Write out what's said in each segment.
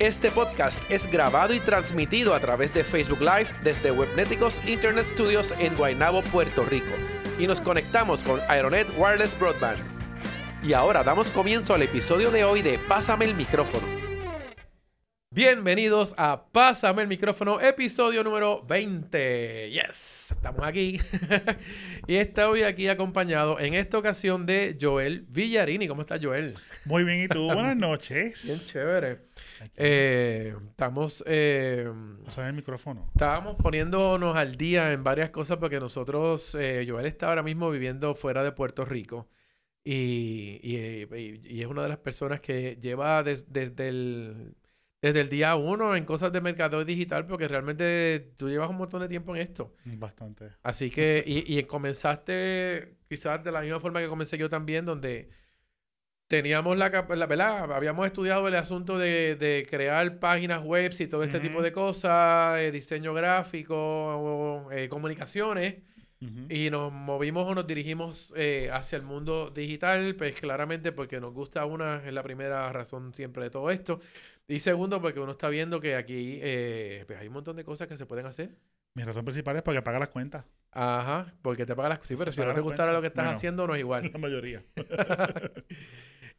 Este podcast es grabado y transmitido a través de Facebook Live desde Webneticos Internet Studios en Guaynabo, Puerto Rico. Y nos conectamos con Aeronet Wireless Broadband. Y ahora damos comienzo al episodio de hoy de Pásame el micrófono. Bienvenidos a Pásame el micrófono, episodio número 20. Yes, estamos aquí. y estoy aquí acompañado en esta ocasión de Joel Villarini. ¿Cómo estás, Joel? Muy bien, ¿y tú? Buenas noches. Bien chévere. Eh, estamos... Eh, Pásame el micrófono. Estábamos poniéndonos al día en varias cosas porque nosotros, eh, Joel está ahora mismo viviendo fuera de Puerto Rico. Y, y- y- y es una de las personas que lleva des- desde el desde el día uno en cosas de mercadeo digital, porque realmente tú llevas un montón de tiempo en esto. Bastante. Así que, y, y comenzaste quizás de la misma forma que comencé yo también, donde teníamos la, la ¿verdad? Habíamos estudiado el asunto de, de crear páginas web y todo este tipo de cosas, eh, diseño gráfico, eh, comunicaciones. Y nos movimos o nos dirigimos eh, hacia el mundo digital, pues claramente porque nos gusta una, es la primera razón siempre de todo esto. Y segundo, porque uno está viendo que aquí eh, pues hay un montón de cosas que se pueden hacer. Mi razón principal es porque paga las cuentas. Ajá, porque te pagan las... Sí, pero si no te gustara cuentas. lo que estás Bueno. haciendo, no es igual. La mayoría.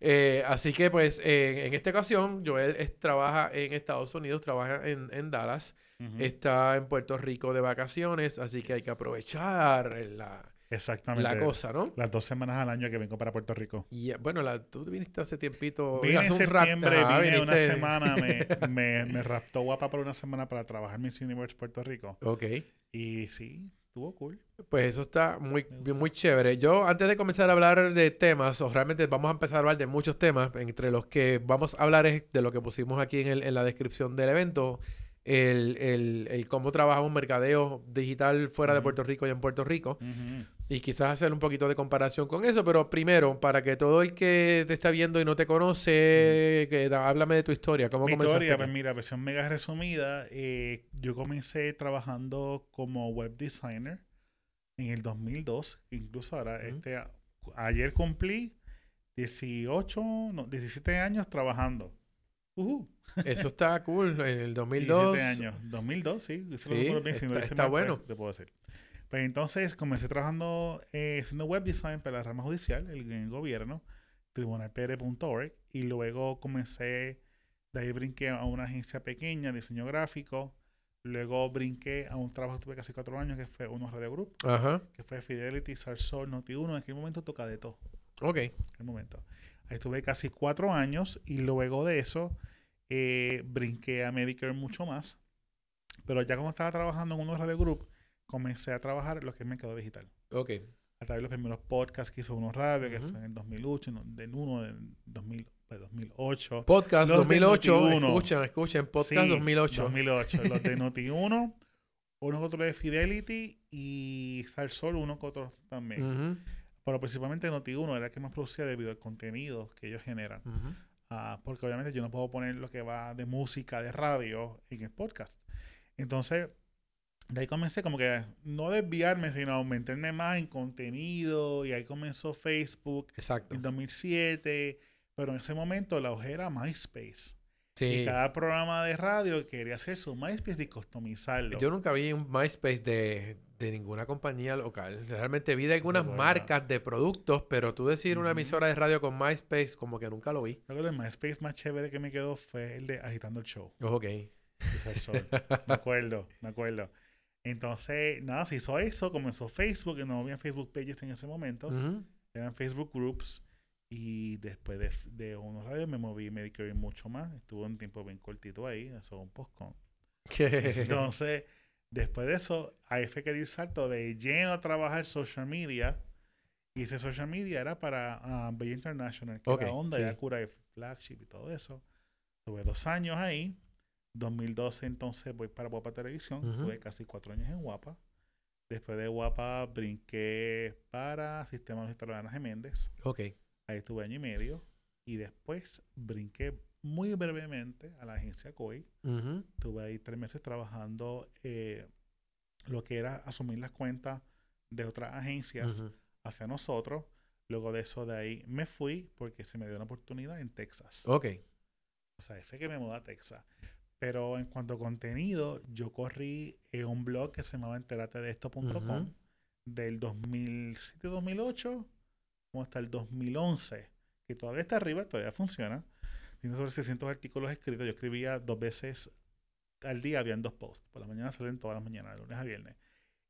Eh, así que, pues, eh, en esta ocasión, Joel es- trabaja en Estados Unidos, trabaja en, en Dallas, está en Puerto Rico de vacaciones, así que hay que aprovechar la, Exactamente. la cosa, ¿no? Las dos semanas al año que vengo para Puerto Rico. Y eh, bueno, la, tú viniste hace tiempito. Vine hace en septiembre, Ajá, vine una semana, me, me, me raptó guapa por una semana para trabajar en Miss Universe Puerto Rico. Ok. Y sí, estuvo cool. Pues eso está muy, muy chévere. Yo, antes de comenzar a hablar de temas, o realmente vamos a empezar a hablar de muchos temas, entre los que vamos a hablar es de lo que pusimos aquí en, el- en la descripción del evento, el, el- el cómo trabajamos mercadeo digital fuera de. Puerto Rico y en Puerto Rico, Ujú. Y quizás hacer un poquito de comparación con eso, pero primero, para que todo el que te está viendo y no te conoce, que da- háblame de tu historia, cómo Mi comenzaste. historia, pues mira, versión mega resumida. eh, yo comencé trabajando como web designer en el 2002. Incluso ahora, este, a- ayer cumplí 18, no, 17 años trabajando. Eso está cool, en el 2002. 17 años. 2002, sí. Eso Sí, recuerdo bien, si no está- lo está mal, pues, bueno. te puedo decir. Pues entonces comencé trabajando eh, haciendo web design para la rama judicial, el, el gobierno, tribunalpr.org, y luego comencé, de ahí brinqué a una agencia pequeña, diseño gráfico, luego brinqué a un trabajo que tuve casi cuatro años, que fue unos Radio Group, Ajá, que fue Fidelity, Sarsol, Noti1, en aquel momento toca de todo ok. en el momento. Ahí estuve casi cuatro años y luego de eso eh, brinqué a Medicare mucho más. Pero ya como estaba trabajando en unos radio group, comencé a trabajar en lo que es mercado digital. Ok. A través de los primeros podcasts que hizo unos radio, que fue en el 2008, no, del 1 del 2000, pues, 2008. Podcast Los de 2008. Noti1. Escuchen, escuchen. Podcast Sí, 2008. 2008. Los de Noti1, unos otros de Fidelity y Salsol, uno que otros también. Pero principalmente Noti1 era el que más producía debido al contenido que ellos generan. Ah, porque obviamente yo no puedo poner lo que va de música, de radio en el podcast. Entonces, de ahí comencé como que no desviarme, sino meterme más en contenido. Y ahí comenzó Facebook Exacto. en 2007. Pero en ese momento la hoja era MySpace. Sí. Y cada programa de radio quería hacer su MySpace y customizarlo. Yo nunca vi un MySpace de, de ninguna compañía local. Realmente vi de algunas marcas de productos, pero tú decir una emisora de radio con MySpace, como que nunca lo vi. Creo que el MySpace más chévere que me quedó fue el de Agitando el Show. Oh, ok. de Salsol. me acuerdo, me acuerdo. Entonces, nada, se hizo eso, comenzó Facebook, que no había Facebook pages en ese momento, eran Facebook groups. Y después de, de unos radios me moví Medicare mucho más. Estuve un tiempo bien cortito ahí, eso un postcon. Entonces, después de eso, ahí fue que di salto de lleno a trabajar social media. Y ese social media era para ah, Bella International, que Ok, era onda, sí. ya cura de flagship y todo eso. Tuve dos años ahí. 2012 entonces voy para Guapa Televisión. Ujú. Tuve casi cuatro años en Guapa. Después de Guapa brinqué para Sistema de Ana Geméndez. Ok. Ahí estuve año y medio. Y después brinqué muy brevemente a la agencia COI. Ujú. Estuve ahí tres meses trabajando eh, lo que era asumir las cuentas de otras agencias hacia nosotros. Luego de eso, de ahí me fui porque se me dio una oportunidad en Texas. Ok. O sea, fue que me mudé a Texas. Pero en cuanto a contenido, yo corrí en un blog que se llamaba enteratedeesto.com Ujú. del 2007-2008 como hasta el 2011, que todavía está arriba, todavía funciona. Tiene sobre 600 artículos escritos. Yo escribía dos veces al día, habían dos posts. Por la mañana salen todas las mañanas, de lunes a viernes.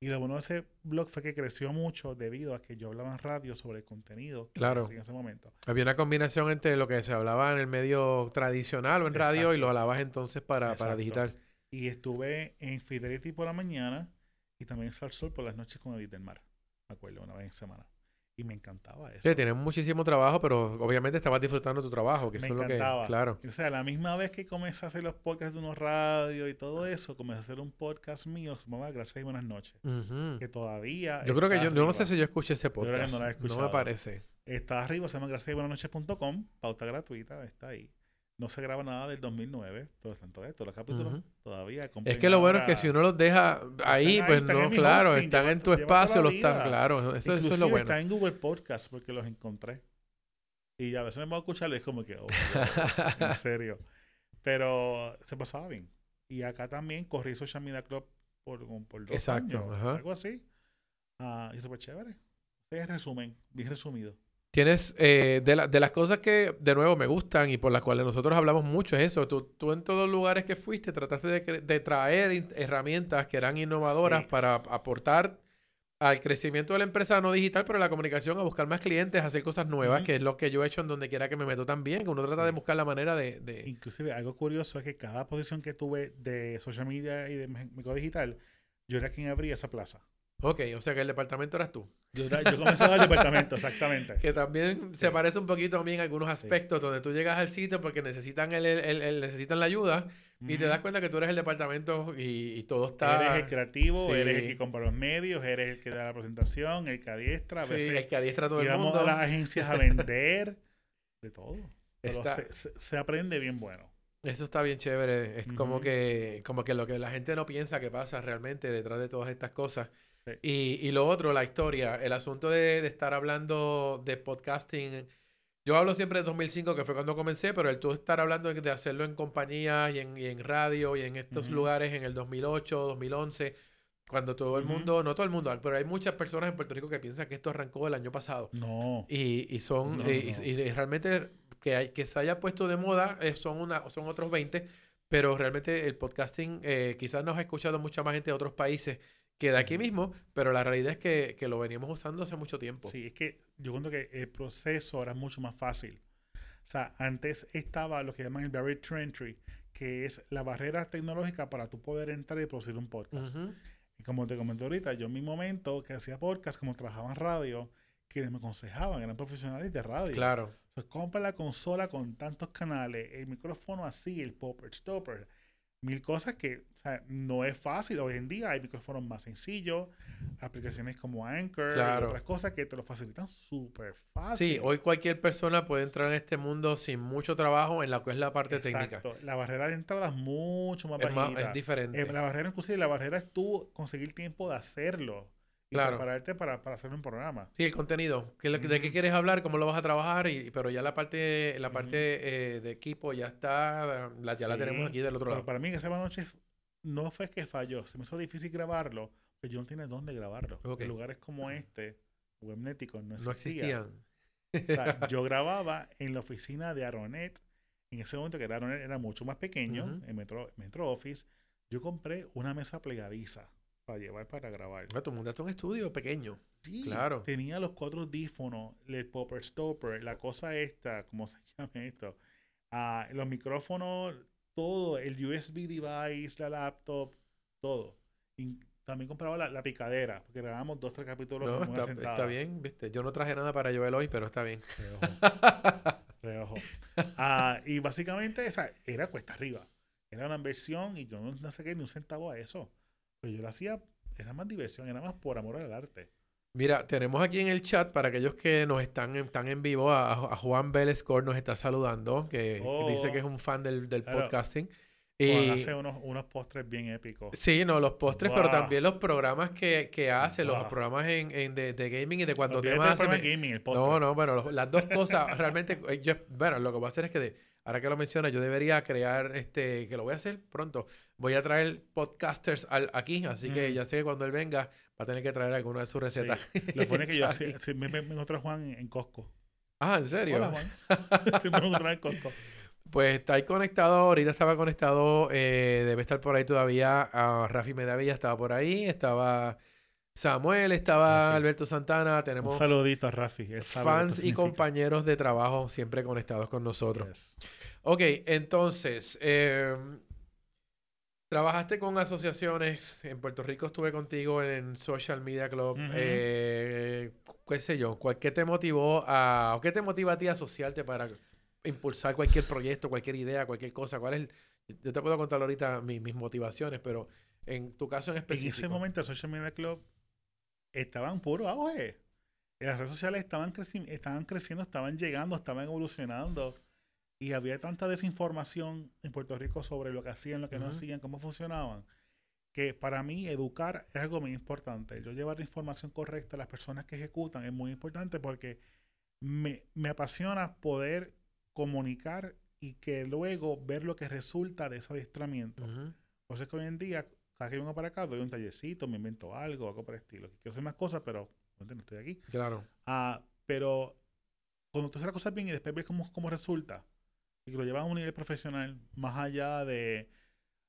Y lo bueno de ese blog fue que creció mucho debido a que yo hablaba en radio sobre el contenido que Claro. en ese momento. Había una combinación entre lo que se hablaba en el medio tradicional o en radio y lo hablabas entonces para, para digital. Y estuve en Fidelity por la mañana y también en Sal Sol por las noches con Edith del Mar. Me acuerdo, una vez en semana. Y me encantaba eso. Sí, tienes muchísimo trabajo, pero obviamente estabas disfrutando tu trabajo, que me eso es lo que... encantaba. Claro. O sea, la misma vez que comencé a hacer los podcasts de unos radios y todo eso, comencé a hacer un podcast mío, se llamaba Gracias y Buenas Noches. Que todavía. Yo creo que yo, yo no sé si yo escuché ese creo que podcast. no he me parece. Está arriba, se llama gracias y buenas noches.com, pauta gratuita, está ahí. No se graba nada del 2009, pero están todavía, todos los capítulos Ujú. todavía. Es que lo bueno es que si uno los deja ahí, pues no, claro, hosting, están en tu espacio, los están, claro, eso, eso es lo bueno. está en Google Podcast porque los encontré. Y a veces me voy a escucharlo y es como que, oh, en serio. Pero se pasaba bien. Y acá también corrí Social Media Club por, por dos Exacto, años, ajá. algo así. Ah, y súper chévere. Ese es resumen, bien resumido. Tienes, eh, de, la- de las cosas que de nuevo me gustan y por las cuales nosotros hablamos mucho es eso. Tú, tú en todos los lugares que fuiste trataste de, de traer herramientas que eran innovadoras Sí. para aportar al crecimiento de la empresa no digital, pero la comunicación, a buscar más clientes, a hacer cosas nuevas, que es lo que yo he hecho en donde quiera que me meto también, que uno trata Sí. de buscar la manera de... de- Inclusive, algo curioso es que cada posición que tuve de social media y de médico digital, yo era quien abría esa plaza. Ok, o sea que el departamento eras tú. Yo, yo comenzaba el departamento, exactamente. Que también se parece un poquito también en algunos aspectos donde tú llegas al sitio porque necesitan, el, el- el- el- necesitan la ayuda y te das cuenta que tú eres el departamento y, y todo está... Eres el creativo, Sí. eres el que compra los medios, eres el que da la presentación, el que adiestra. A Sí, veces el que adiestra a todo el mundo. a las agencias a vender, de todo. Pero Está- se, aprende bien bueno. Eso está bien chévere. Es como que, como que lo que la gente no piensa que pasa realmente detrás de todas estas cosas. Sí. Y, y lo otro, la historia, el asunto de, de estar hablando de podcasting. Yo hablo siempre de 2005, que fue cuando comencé, pero el tú estar hablando de hacerlo en compañías y en, y en radio y en estos lugares en el 2008, 2011, cuando todo el mundo, no todo el mundo, pero hay muchas personas en Puerto Rico que piensan que esto arrancó el año pasado. No. Y, y son, No, y, no. y- y realmente que, hay, que se haya puesto de moda eh, son, una, son otros 20, pero realmente el podcasting eh, quizás nos ha escuchado mucha más gente de otros países que de aquí mismo, pero la realidad es que, que lo veníamos usando hace mucho tiempo. Sí, es que yo cuento que el proceso era mucho más fácil. O sea, antes estaba lo que llaman el barrier to entry, que es la barrera tecnológica para tú poder entrar y producir un podcast. Ujú. Y como te comenté ahorita, yo en mi momento que hacía podcast, como trabajaba en radio, quienes me aconsejaban eran profesionales de radio. Claro. Entonces, compra la consola con tantos canales, el micrófono así, el popper stopper, mil cosas que o sea, no es fácil. Hoy en día hay micrófonos más sencillos, aplicaciones como Anchor Claro. y otras cosas que te lo facilitan súper fácil. Sí, hoy cualquier persona puede entrar en este mundo sin mucho trabajo en lo que es la parte técnica. Exacto. La barrera de entrada es mucho más Es, más- es diferente. Eh, la barrera, inclusive, la barrera es tú conseguir tiempo de hacerlo y Claro. prepararte para, para hacer un programa. Sí, el contenido. ¿Qué, lo- ¿De qué quieres hablar? ¿Cómo lo vas a trabajar? Y, pero ya la parte, la parte eh, de equipo ya está, la- ya la Sí, tenemos aquí del otro Pero lado. para mí, que esa noche no fue que falló, se me hizo difícil grabarlo, pero yo no tenía dónde grabarlo. Ok. En lugares como este, webnéticos, no No existían. existían. O sea, yo grababa en la oficina de Aronet. En ese momento que Aronet era mucho más pequeño, Ujú. en Metro, Metro Office. Yo compré una mesa plegadiza para llevar para grabar. Ah, Tú montaste un estudio pequeño. Sí, Claro. Tenía los cuatro audífonos, el popper stopper, la cosa esta, ¿cómo se llama esto? Ah, los micrófonos, todo, el USB device, la laptop, todo. Y también compraba la, la picadera, porque grabamos dos, tres capítulos No, está, está bien, viste. Yo no traje nada para Joel hoy, pero está bien. Reojo. Reojo. Ah, y básicamente esa era cuesta arriba. Era una inversión y yo no, no saqué ni un centavo a eso. Pero yo lo hacía era más diversión, era más por amor al arte. Mira, tenemos aquí en el chat, para aquellos que nos están, en- están en vivo, a, a Juan Vélez Cor nos está saludando, que Oh. dice que es un fan del, del Claro. podcasting. Juan Y, hace unos, unos postres bien épicos. sí, no, los postres, pero Wow. también los programas que, que hace, los Wow. programas en, en de, de gaming y de Olvídate temas del hace. programa me- gaming, el postre. No, no, bueno, los- las dos cosas realmente, eh, yo, bueno, lo que voy a hacer es que, de- ahora que lo menciona, yo debería crear, este, que lo voy a hacer pronto, voy a traer podcasters al- aquí, así que ya sé que cuando él venga va a tener que traer alguna de sus recetas. Lo pone que yo sí, sí, me, me, encontré a Juan en, en Costco. Ah, ¿en serio? Hola, Juan. sí, me encontré en Costco. Pues está ahí conectado, ahorita estaba conectado, eh, debe estar por ahí todavía. a Rafi Medavilla estaba por ahí, estaba Samuel, estaba Rafi. Alberto Santana, Un tenemos saludito a Rafi. él sabe fans y compañeros de trabajo siempre conectados con nosotros. Yes. Ok, entonces, eh, trabajaste con asociaciones, en Puerto Rico estuve contigo en Social Media Club, eh, qué sé yo, ¿cuál- ¿qué te motivó a, o qué te motiva a ti a asociarte para impulsar cualquier proyecto, cualquier idea, cualquier cosa? ¿Cuál es el- yo te puedo contar ahorita mi- mis motivaciones, pero en tu caso en En específico. ese momento el Social Media Club estaba en puro auge. Las redes sociales estaban, creci- estaban creciendo, estaban llegando, estaban evolucionando. Y había tanta desinformación en Puerto Rico sobre lo que hacían, lo que no hacían, cómo funcionaban, que para mí educar es algo muy importante. Yo llevar la información correcta a las personas que ejecutan es muy importante porque me, me apasiona poder comunicar y que luego ver lo que resulta de ese adiestramiento. Que hoy en día, cada que vengo para acá, doy un tallercito, me invento algo, algo por el estilo. Quiero hacer más cosas, pero no estoy aquí. Claro. Ah, pero cuando tú haces las cosas bien y después ves cómo, cómo resulta, y que lo llevas a un nivel profesional, más allá de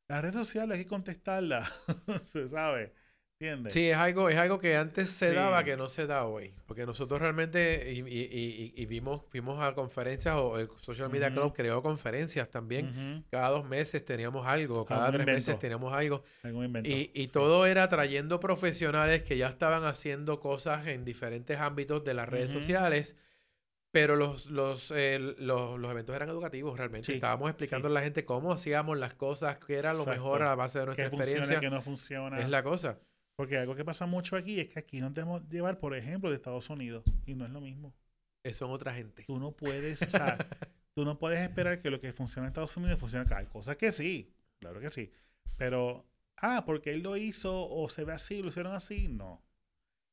las redes sociales, hay que contestarlas, se sabe, ¿entiendes? Sí, es algo, es algo que antes se Sí. daba que no se da hoy. Porque nosotros realmente, y, y- y- y vimos, fuimos a conferencias, o el Social Media. Club creó conferencias también. Cada dos meses teníamos algo, cada tres meses teníamos algo. Y, Sí. todo era trayendo profesionales que ya estaban haciendo cosas en diferentes ámbitos de las redes sociales. Pero los, los, eh, los, los eventos eran educativos realmente. Sí, Estábamos explicando a la gente cómo hacíamos las cosas, qué era lo Exacto. mejor a base de nuestra que funciona, experiencia. que no funciona. Es la cosa. Porque algo que pasa mucho aquí es que aquí nos debemos llevar, por ejemplo, de Estados Unidos. Y no es lo mismo. Eh, Son otra gente. Tú no puedes, o sea, tú no puedes esperar que lo que funciona en Estados Unidos funcione acá. Hay cosas que sí, claro que sí. Pero, ah, porque él lo hizo o se ve así, lo hicieron así, no.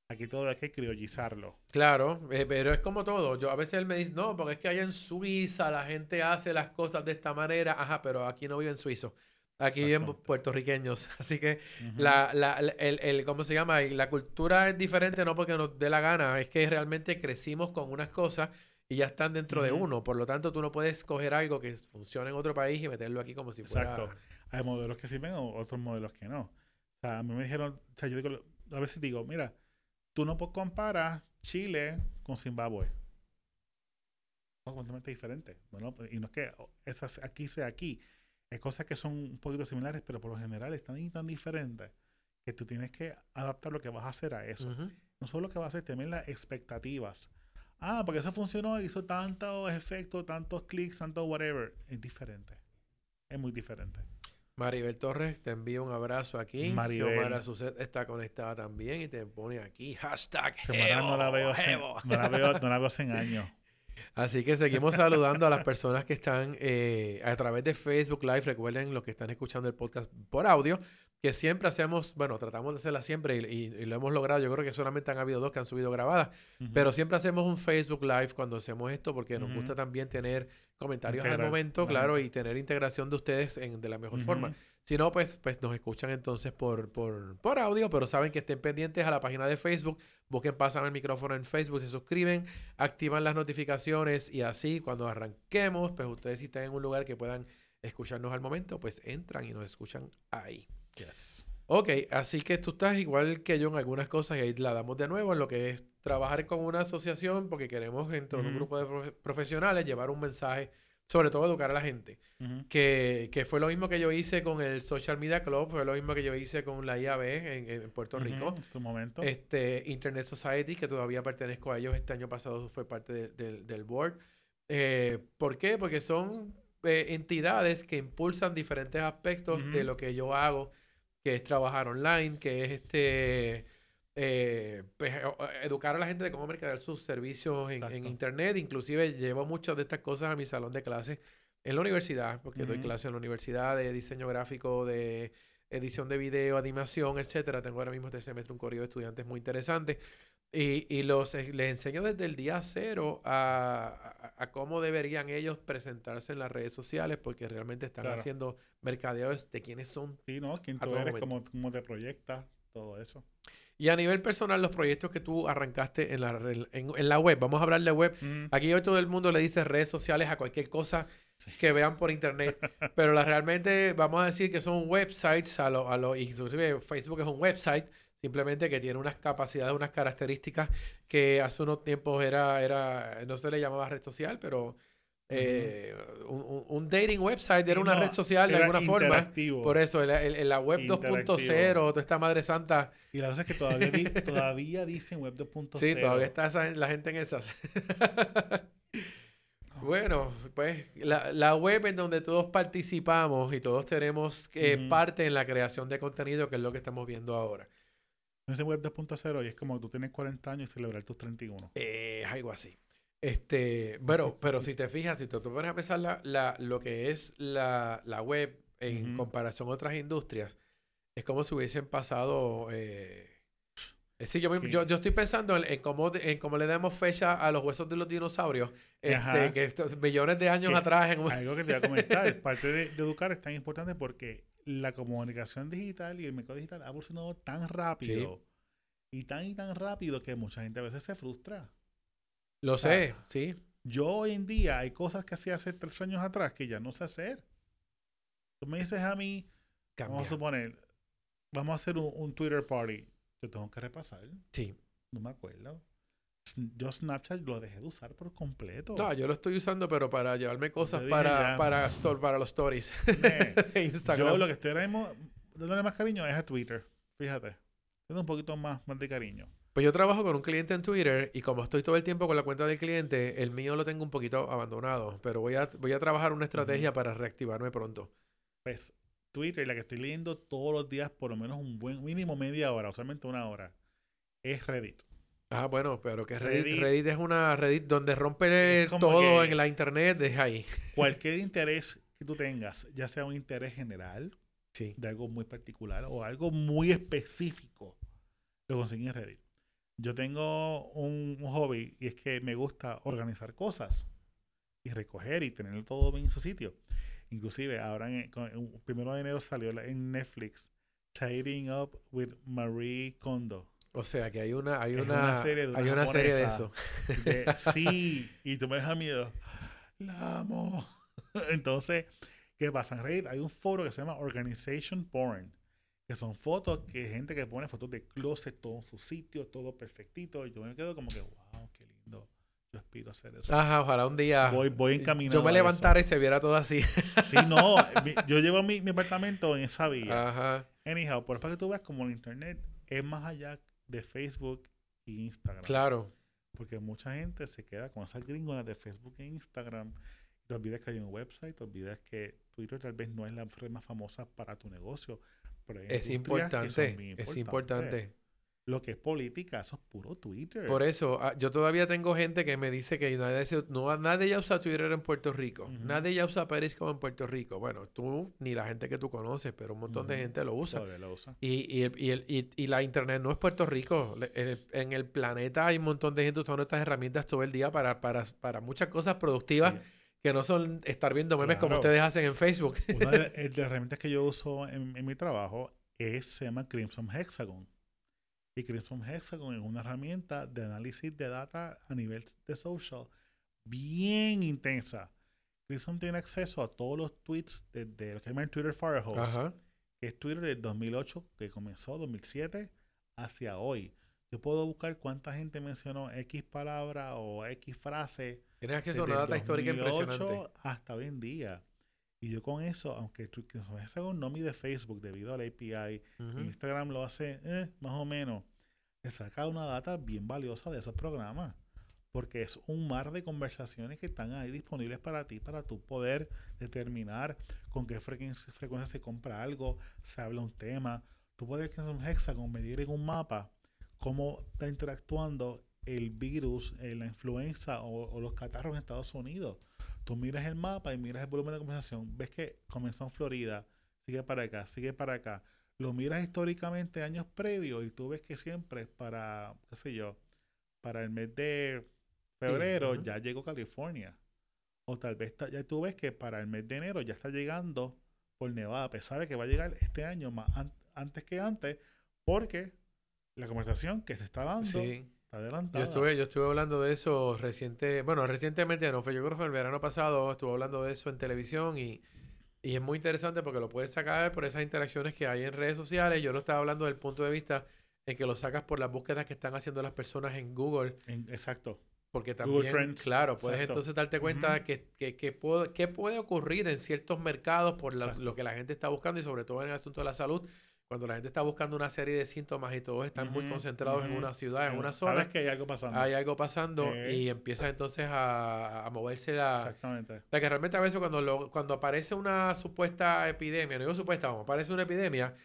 Aquí todo hay que criollizarlo. Claro, eh, pero es como todo. Yo a veces él me dice, no, porque es que allá en Suiza la gente hace las cosas de esta manera. Ajá, pero aquí no viven suizos. Aquí Exactamente. puertorriqueños. Así que Ujú. la, la, la- el, el- ¿cómo se llama? La cultura es diferente no porque nos dé la gana, es que realmente crecimos con unas cosas y ya están dentro de Ujú. uno. Por lo tanto, tú no puedes coger algo que funcione en otro país y meterlo aquí como si fuera... Exacto. Hay modelos que sirven o otros modelos que no. O sea, a mí me dijeron, o sea, yo digo, a veces digo, mira, tú no puedes comparar Chile con Zimbabue. Son completamente diferentes. Bueno, y no es que esas aquí sea aquí. Hay cosas que son un poquito similares, pero por lo general están tan diferentes que tú tienes que adaptar lo que vas a hacer a eso. No solo lo que vas a hacer, también las expectativas. Ah, porque eso funcionó, hizo tantos efectos, tantos clics, tanto whatever. Es diferente. Es muy diferente. Maribel Torres te envío un abrazo aquí. Maribel. Xiomara Suset está conectada también y te pone aquí hashtag Semana no la veo, no la veo, no la veo hace años. Así que seguimos saludando a las personas que están eh, a través de Facebook Live. Recuerden los que están escuchando el podcast por audio, que siempre hacemos, bueno, tratamos de hacerla siempre y, y- y lo hemos logrado. Yo creo que solamente han habido dos que han subido grabadas, pero siempre hacemos un Facebook Live cuando hacemos esto porque nos gusta también tener comentarios al Integrar momento, la claro, y tener integración de ustedes en, de la mejor forma. Si no, pues, pues nos escuchan entonces por, por, por audio, pero saben que estén pendientes a la página de Facebook. Busquen Pásame el micrófono en Facebook, se suscriben, activan las notificaciones y así cuando arranquemos, pues ustedes si están en un lugar que puedan escucharnos al momento, pues entran y nos escuchan ahí. Yes. Ok, así que tú estás igual que yo en algunas cosas y ahí la damos de nuevo en lo que es trabajar con una asociación porque queremos dentro de un grupo de profe- profesionales llevar un mensaje, sobre todo educar a la gente Ujú. que, que fue lo mismo que yo hice con el Social Media Club, fue lo mismo que yo hice con la IAB en, en Puerto Rico. Ujú, Tu momento. Este, Internet Society, que todavía pertenezco a ellos, este año pasado fue parte de- del- del board. Eh, ¿Por qué? Porque son eh, entidades que impulsan diferentes aspectos de Ujú. lo que yo hago que es trabajar online, que es este eh, pues, educar a la gente de cómo mercadear sus servicios en, en, internet. Inclusive llevo muchas de estas cosas a mi salón de clases en la universidad, porque doy clases en la universidad de diseño gráfico, de edición de video, animación, etcétera. Tengo ahora mismo este semestre un corrido de estudiantes muy interesante. Y, y los, eh, les enseño desde el día cero a, a, cómo deberían ellos presentarse en las redes sociales, porque realmente están haciendo mercadeos de quiénes son. Sí, ¿no? Quién tú eres, cómo, cómo te proyectas, todo eso. Y a nivel personal, los proyectos que tú arrancaste en la, en, la web, vamos a hablar de web. Mm. Aquí hoy todo el mundo le dice redes sociales a cualquier cosa que vean por internet, pero la, realmente vamos a decir que son websites, a lo, a lo, inclusive Facebook es un website, simplemente que tiene unas capacidades, unas características que hace unos tiempos era, era no se le llamaba red social, pero eh, un, dating website era una red social de alguna forma. Por eso, en la web 2.0, toda esta madre santa. Y la cosa es que todavía, todavía dicen web 2.0. Sí, todavía está la gente en esas. bueno, pues la, web en donde todos participamos y todos tenemos eh, parte en la creación de contenido, que es lo que estamos viendo ahora. Ese web 2.0 y es como tú tienes 40 años y celebrar tus 31. Eh, algo así. Este, bueno, pero si te fijas, si te, pones a pensar la, la, lo que es la, la web en comparación a otras industrias, es como si hubiesen pasado... Eh, sí, yo, yo, estoy pensando en, cómo, en cómo le damos fecha a los huesos de los dinosaurios, este, que estos, millones de años atrás. En Algo que te voy a comentar, parte de, educar es tan importante porque la comunicación digital y el mercado digital ha evolucionado tan rápido y tan y tan rápido que mucha gente a veces se frustra. Lo sé, sí. Yo hoy en día hay cosas que hacía hace tres años atrás que ya no sé hacer. Tú me dices a mí, vamos a suponer, vamos a hacer un, Twitter party. Yo tengo que repasar. Sí. No me acuerdo. Yo Snapchat lo dejé de usar por completo. No, yo lo estoy usando, pero para llevarme cosas para, para, para, los stories. Instagram. Yo lo que estoy ahora mismo dándole más cariño es a Twitter. Fíjate. Tengo un poquito más, más de cariño. Pues yo trabajo con un cliente en Twitter y como estoy todo el tiempo con la cuenta del cliente, el mío lo tengo un poquito abandonado, pero voy a, voy a trabajar una estrategia para reactivarme pronto. Pues Twitter, la que estoy leyendo todos los días por lo menos un buen mínimo media hora, usualmente una hora, es Reddit. Ah, bueno, pero que Reddit, Reddit, es una Reddit donde rompe todo en la internet, deja ahí. Cualquier interés que tú tengas, ya sea un interés general, sí. de algo muy particular o algo muy específico, lo conseguí en Reddit. Yo tengo un, hobby y es que me gusta organizar cosas y recoger y tener todo bien en su sitio. Inclusive ahora en, el primero de enero salió en Netflix Tidying Up with Marie Kondo. O sea que hay una, hay una, serie de, hay una serie de eso. sí, y tú me dejas miedo. La amo. Entonces, ¿qué pasa? En Reddit hay un foro que se llama Organization Porn que son fotos que gente que pone fotos de closet, todo en su sitio, todo perfectito. Y yo me quedo como que, wow, qué lindo. Yo aspiro a hacer eso. Ajá, ojalá un día. Voy, voy encaminado. Yo me levantara y se viera todo así. Sí, no. yo llevo mi, mi, apartamento en esa vía. Ajá. Anyhow, por para que tú veas como el internet es más allá de Facebook e Instagram. Claro. Porque mucha gente se queda con esas gringonas de Facebook e Instagram. Te olvidas que hay un website, te olvidas que Twitter tal vez no es la red más famosa para tu negocio es importante, es importante. Lo que es política, eso es puro Twitter. Por eso, ah, yo todavía tengo gente que me dice que nadie, no, nadie ya usa Twitter en Puerto Rico. Nadie ya usa Periscope en Puerto Rico. Bueno, tú ni la gente que tú conoces, pero un montón de gente lo usa. Y, y, y, la Internet no es Puerto Rico. en el planeta hay un montón de gente usando estas herramientas todo el día para, para, para muchas cosas productivas que no son estar viendo memes como ustedes hacen en Facebook. Una de, las herramientas que yo uso en, mi trabajo es, se llama Crimson Hexagon. Y Crimson Hexagon es una herramienta de análisis de data a nivel de social bien intensa. Crimson tiene acceso a todos los tweets desde lo que se llama Twitter Firehose, que es Twitter del 2008, que comenzó 2007, hacia hoy. Yo puedo buscar cuánta gente mencionó X palabra o X frase Tienes acceso a una data histórica impresionante. hasta hoy en día. Y yo con eso, aunque eso no mide Facebook debido al API, Instagram lo hace eh, más o menos, le saca una data bien valiosa de esos programas. porque es un mar de conversaciones que están ahí disponibles para ti, para tu poder determinar con qué frecuencia, frecuencia se compra algo, se habla un tema. Tú puedes hacer un hexagon, medir en un mapa cómo está interactuando el virus, eh, la influenza o, los catarros en Estados Unidos. Tú miras el mapa y miras el volumen de conversación, ves que comenzó en Florida, sigue para acá, sigue para acá. Lo miras históricamente años previos y tú ves que siempre para, qué sé yo, para el mes de febrero ya llegó California. O tal vez ya tú ves que para el mes de enero ya está llegando por Nevada. Pues sabe que va a llegar este año más antes que antes porque la conversación que se está dando adelantada. Yo estuve, yo estuve hablando de eso reciente, bueno, recientemente no fue, yo creo que fue el verano pasado, estuve hablando de eso en televisión y, y es muy interesante porque lo puedes sacar por esas interacciones que hay en redes sociales. Yo lo estaba hablando desde el punto de vista en que lo sacas por las búsquedas que están haciendo las personas en Google. exacto. Porque también, claro, puedes entonces darte cuenta que, que, puede, puede ocurrir en ciertos mercados por lo que la gente está buscando y sobre todo en el asunto de la salud. Cuando la gente está buscando una serie de síntomas y todos están muy concentrados en una ciudad, en una zona. Sabes que hay algo pasando. Hay algo pasando y empieza entonces a, a, moverse la... Exactamente. O sea, que realmente a veces cuando, cuando aparece una supuesta epidemia, no digo supuesta, vamos, aparece una epidemia,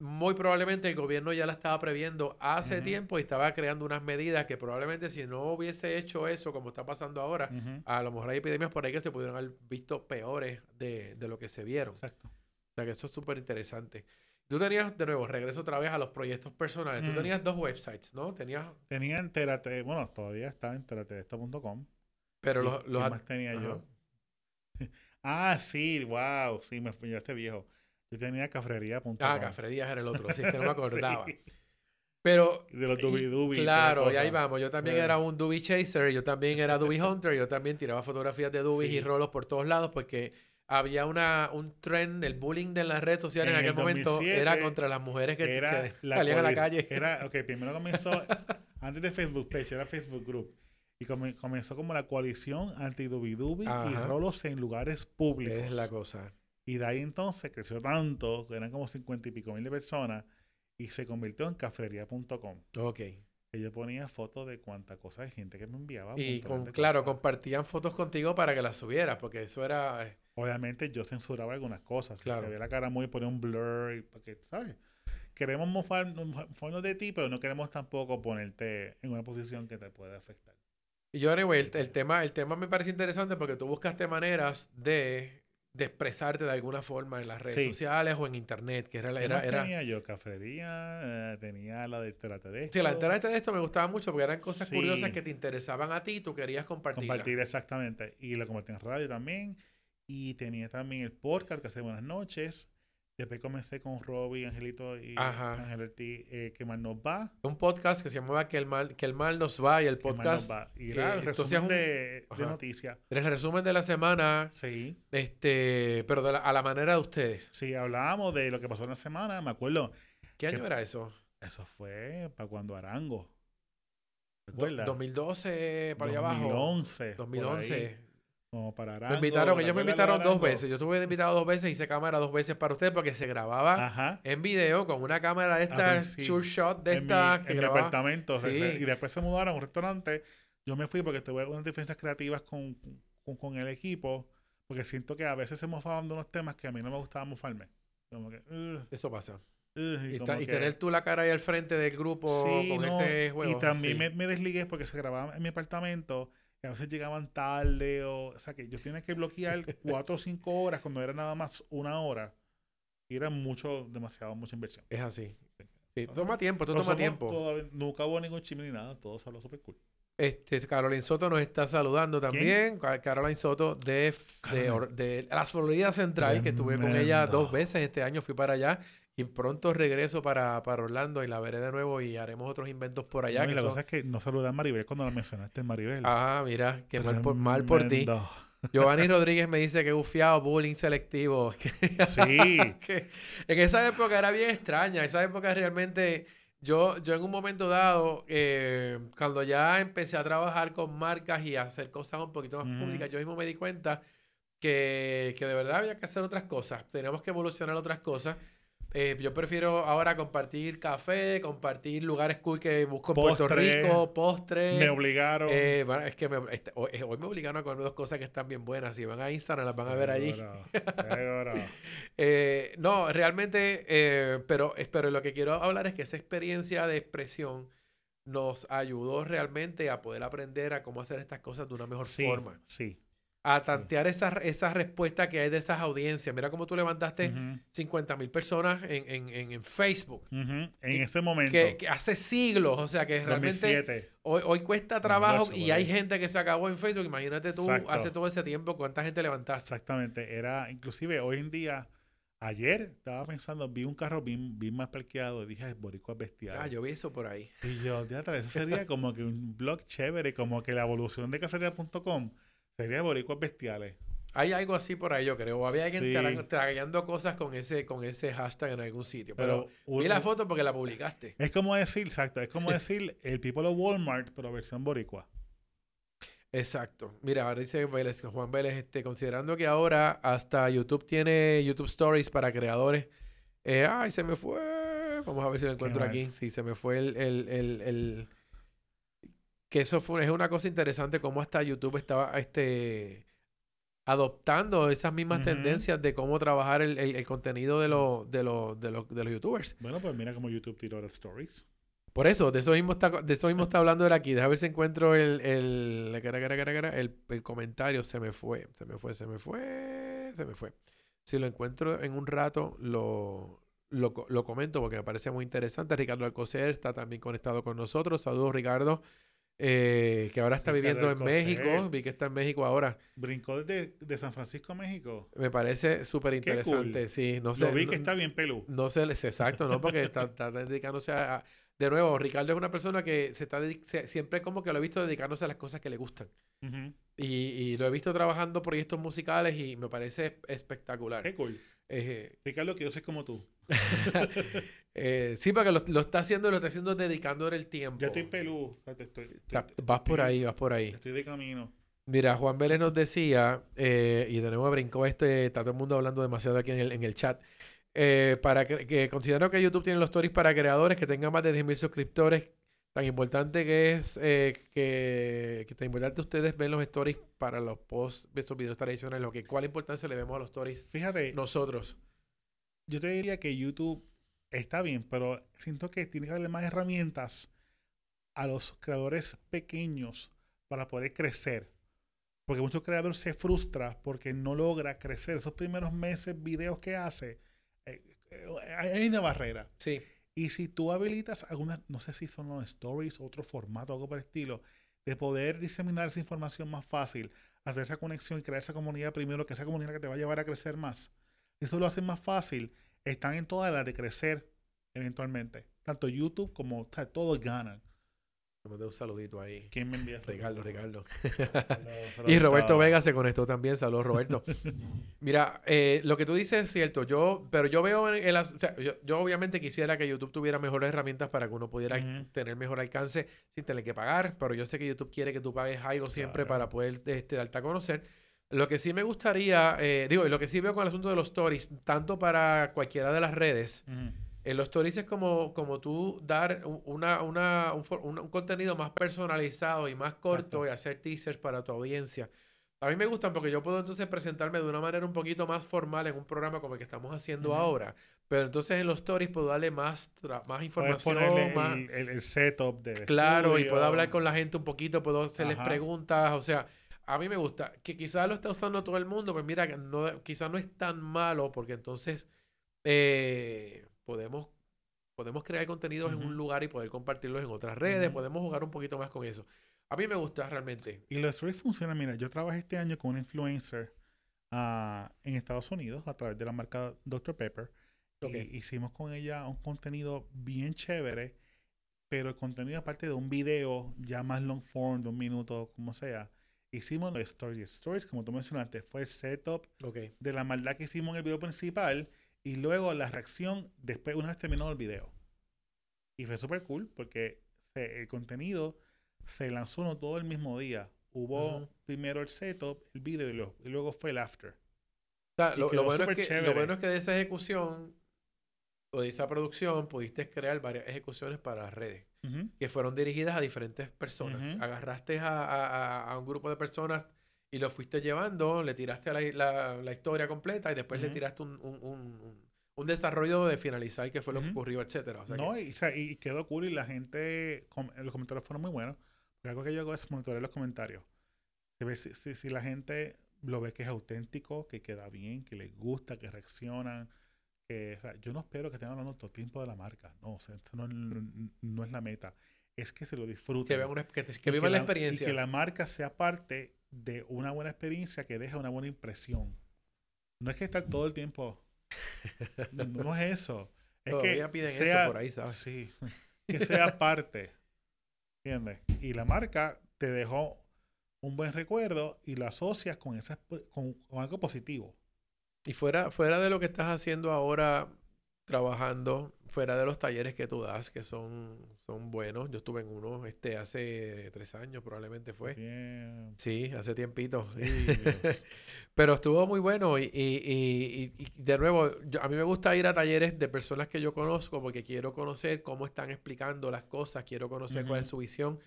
muy probablemente el gobierno ya la estaba previendo hace tiempo y estaba creando unas medidas que probablemente si no hubiese hecho eso como está pasando ahora, a lo mejor hay epidemias por ahí que se pudieron haber visto peores de, lo que se vieron. Exacto. O sea que eso es súper interesante. Tú tenías, de nuevo, regreso otra vez a los proyectos personales. Tú mm. tenías dos websites, ¿no? Tenías... Tenía Enterate, bueno, todavía está enterateesto.com. Pero los... los ¿Qué más tenía yo? ah, sí, wow, sí, me fui este viejo. Yo tenía cafrería.com. Ah, cafrería era el otro, sí, es que no me acordaba. Pero. De los Dubi Dubi. Claro, y ahí vamos. Yo también era un Dubi Chaser, yo también era Dubi Hunter, yo también tiraba fotografías de Dubi y rolos por todos lados porque había una, un trend, el bullying de las redes sociales en, aquel momento era contra las mujeres que, salían a la calle. Era, ok, primero comenzó, antes de Facebook Page, era Facebook Group. Y comenzó como la coalición anti-dubi-dubi y rolos en lugares públicos. Es la cosa. Y de ahí entonces creció tanto, que eran como cincuenta y pico mil de personas, y se convirtió en cafetería.com. Ok. Que yo ponía fotos de cuánta cosa de gente que me enviaba. Y claro, compartían fotos contigo para que las subieras, porque eso era... Obviamente yo censuraba algunas cosas. Claro. Si se ve la cara muy, ponía un blur, porque, ¿sabes? Queremos mofarnos de ti, pero no queremos tampoco ponerte en una posición que te pueda afectar. Y yo, anyway, el, tema, el tema me parece interesante porque tú buscaste maneras de de expresarte de alguna forma en las redes sociales o en internet, que era la era, era... tenía yo cafetería, eh, tenía la de esto. Sí, la de esto me gustaba mucho porque eran cosas curiosas que te interesaban a ti y tú querías compartir. Compartir exactamente. Y lo compartí en radio también. Y tenía también el podcast que hace buenas noches. Después comencé con Robbie, Angelito y Ángel eh, Que Mal Nos Va. Un podcast que se llamaba Que el Mal, que el mal Nos Va y el podcast... Y era el resumen de, noticias. El resumen de la semana. Sí. Este, pero a la manera de ustedes. Sí, hablábamos de lo que pasó en la semana. Me acuerdo. ¿Qué año era eso? Eso fue para cuando Arango. ¿Te acuerdas? 2012, para allá abajo. 2011. 2011. Como para Me invitaron, ellos me invitaron dos veces. Yo estuve invitado dos veces, hice cámara dos veces para ustedes porque se grababa en video con una cámara de estas, sure shot de estas. En mi departamento. Y después se mudaron a un restaurante. Yo me fui porque tuve unas diferencias creativas con, con, el equipo. Porque siento que a veces se mofaban de unos temas que a mí no me gustaba mofarme. Como que, Eso pasa. y, tener tú la cara ahí al frente del grupo con ese juego. Y también me, me desligué porque se grababa en mi apartamento que a veces llegaban tarde o, o sea que yo tenía que bloquear cuatro o cinco horas cuando era nada más una hora y era mucho, demasiado, mucha inversión. Es así. Sí, toma tiempo, todo toma tiempo. nunca hubo ningún chisme ni nada, todo salió súper cool. Este, Caroline Soto nos está saludando también. Caroline Soto de, de, de, la Florida Central, que estuve con ella dos veces este año, fui para allá. Y pronto regreso para, para, Orlando y la veré de nuevo y haremos otros inventos por allá. y la cosa es que no saludé a Maribel cuando la mencionaste, Maribel. Ah, mira, qué mal por, mal por ti. Giovanni Rodríguez me dice que bufiado, bullying selectivo. sí. en esa época era bien extraña. Esa época realmente. Yo, yo en un momento dado, eh, cuando ya empecé a trabajar con marcas y a hacer cosas un poquito más públicas, yo mismo me di cuenta que, que de verdad había que hacer otras cosas. Teníamos que evolucionar otras cosas. Eh, yo prefiero ahora compartir café, compartir lugares cool que busco en Puerto. Rico, postres. Me obligaron. Eh, bueno, es que me- este, hoy, hoy me obligaron a comer dos cosas que están bien buenas. Si van a Instagram, las van a ver allí. Eh, no, realmente, pero, pero lo que quiero hablar es que esa experiencia de expresión nos ayudó realmente a poder aprender a cómo hacer estas cosas de una mejor Sí, forma. sí. A tantear esa, esa respuesta que hay de esas audiencias. Mira cómo tú levantaste Ujú, 50 mil personas en, en- en- Facebook. En Que- ese momento. Que, que hace siglos, o sea que realmente 2007. hoy, hoy cuesta trabajo y hay ahí. gente que se acabó en Facebook. Imagínate tú Exacto. hace todo ese tiempo cuánta gente levantaste. Exactamente. Era, inclusive hoy en día, ayer estaba pensando, vi un carro bien, bien más parqueado y dije, Boricua bestial. Ah, yo vi eso por ahí. Y yo, teatro, eso sería como que un blog chévere, como que la evolución de cacería.com sería Boricuas bestiales. Hay algo así por ahí, yo creo. Había alguien Sí. tra- tragando cosas con ese, con ese hashtag en algún sitio. Pero, Pero vi la foto porque la publicaste. Es como decir, exacto, es como decir el People of Walmart, pero versión boricua. Exacto. Mira, ahora dice Vélez, Juan Vélez, este, considerando que ahora hasta YouTube tiene YouTube Stories para creadores. Eh, ay, se me fue. Vamos a ver si lo encuentro aquí. Sí, se me fue el, el, el, el- Que eso fue, es una cosa interesante cómo hasta YouTube estaba este, adoptando esas mismas tendencias de cómo trabajar el, el- el contenido de, los de, los de, los, de los YouTubers. Bueno, pues mira como YouTube tiró los stories. Por eso, de eso mismo está, de eso mismo está hablando él aquí. Déjame ver si encuentro el, el, el, comentario. Se me fue, se me fue, se me fue, se me fue. Si lo encuentro en un rato, lo, lo, lo comento porque me parece muy interesante. Ricardo Alcocer está también conectado con nosotros. Saludos, Ricardo. Eh, que ahora está Ricardo viviendo en. México. Vi que está en México ahora. Brincó desde de San Francisco a México. Me parece súper interesante. cool. Sí, no sé. Lo vi no- que está bien pelú. no sé, es exacto, ¿no? Porque está, está dedicándose a, a- De nuevo, Ricardo es una persona que se está se- siempre como que lo he visto dedicándose a las cosas que le gustan. Ujú. Y, y lo he visto trabajando proyectos musicales y me parece espectacular. Qué cool. Eh, Ricardo, quiero ser como tú. eh, sí, porque lo, lo está haciendo, lo está haciendo dedicándole el tiempo. Ya estoy pelú. o sea, te estoy, te- vas por ahí, vas por ahí. Estoy de camino. Mira, Juan Vélez nos decía, eh, y de nuevo brincó este, está todo el mundo hablando demasiado aquí en el, en el chat, eh, para que, que considero que YouTube tiene los stories para creadores que tengan más de 10.000 suscriptores, tan importante que es eh, que, que tan importante ustedes ven los stories para los posts de esos videos tradicionales, lo que cuál importancia le vemos a los stories Fíjate, nosotros. yo te diría que YouTube está bien, pero siento que tiene que darle más herramientas a los creadores pequeños para poder crecer. Porque muchos creadores se frustran porque no logra crecer. Esos primeros meses, videos que hace, eh, eh, hay una barrera. Sí. Y si tú habilitas algunas, no sé si son los stories, otro formato, algo por el estilo, de poder diseminar esa información más fácil, hacer esa conexión y crear esa comunidad primero, que esa comunidad que te va a llevar a crecer más. Eso lo hace más fácil. Están en todas las de crecer eventualmente. Tanto YouTube como o sea, todos ganan. Me mandé un saludito ahí. ¿Quién me envía? Ricardo, Ricardo. Y Roberto. Vega se conectó también. Saludos, Roberto. Mira, eh, lo que tú dices es cierto. Yo, pero yo veo en el, as- o sea, yo, yo obviamente quisiera que YouTube tuviera mejores herramientas para que uno pudiera tener mejor alcance sin tener que pagar. Pero yo sé que YouTube quiere que tú pagues algo siempre Claro. para poder este, darte a conocer. Lo que sí me gustaría, eh, digo, y lo que sí veo con el asunto de los stories, tanto para cualquiera de las redes, Ujú. en los stories es como, como tú dar un- una, una, un, for- un- un contenido más personalizado y más corto Exacto. y hacer teasers para tu audiencia. A mí me gustan porque yo puedo entonces presentarme de una manera un poquito más formal en un programa como el que estamos haciendo ahora. Pero entonces en los stories puedo darle más, más información, ponerle más el, el- el setup de claro, y puedo hablar con la gente un poquito, puedo hacerles Ajá. preguntas. O sea, a mí me gusta. Que quizás lo está usando todo el mundo, pues mira, que no, quizás no es tan malo porque entonces eh, podemos podemos crear contenidos en un lugar y poder compartirlos en otras redes, podemos jugar un poquito más con eso. A mí me gusta realmente. Y los stories funcionan. Mira, yo trabajé este año con un influencer ah, en Estados Unidos a través de la marca Dr. Pepper. Ok. Y hicimos con ella un contenido bien chévere, pero el contenido aparte de un video ya más long form, de un minuto, como sea, hicimos los stories. Stories, como tú mencionaste, fue el setup de la maldad que hicimos en el video principal y luego la reacción después, una vez terminado el video. Y fue súper cool porque se- el contenido se lanzó no todo el mismo día. Hubo primero el setup, el video y, lo- y luego fue el after. O sea, Y lo, bueno es que, lo bueno es que de esa ejecución o de esa producción pudiste crear varias ejecuciones para las redes Que fueron dirigidas a diferentes personas. Agarraste a, a- a- un grupo de personas y lo fuiste llevando, le tiraste la, la- la historia completa y después le tiraste un, un- un- un- desarrollo de finalizar qué fue lo que ocurrió, etcétera. O sea que- no, y, o sea, y quedó cool y la gente, com- los comentarios fueron muy buenos. Pero algo que yo hago es monitorear los comentarios. Si, si- si la gente lo ve que es auténtico, que queda bien, que les gusta, que reaccionan. Que, o sea, yo no espero que estén hablando todo el tiempo de la marca. No, o sea, esto no, no- no es la meta. Es que se lo disfruten. que, vean una- que, te- que Y vivan la, experiencia. que la marca sea parte de una buena experiencia que deja una buena impresión. No es que estar todo el tiempo. No, no es eso. Es Todavía que piden sea, eso por ahí, ¿sabes? Sí. Que sea parte. ¿Entiendes? Y la marca te dejó un buen recuerdo y lo asocias con, esa, con, con algo positivo. Y fuera, fuera de lo que estás haciendo ahora, trabajando, fuera de los talleres que tú das, que son, son buenos. Yo estuve en uno este hace tres años, probablemente fue. Bien. Sí, hace tiempito. Sí. Pero estuvo muy bueno y, y- y- y- de nuevo, yo- a mí me gusta ir a talleres de personas que yo conozco porque quiero conocer cómo están explicando las cosas, quiero conocer cuál es su visión,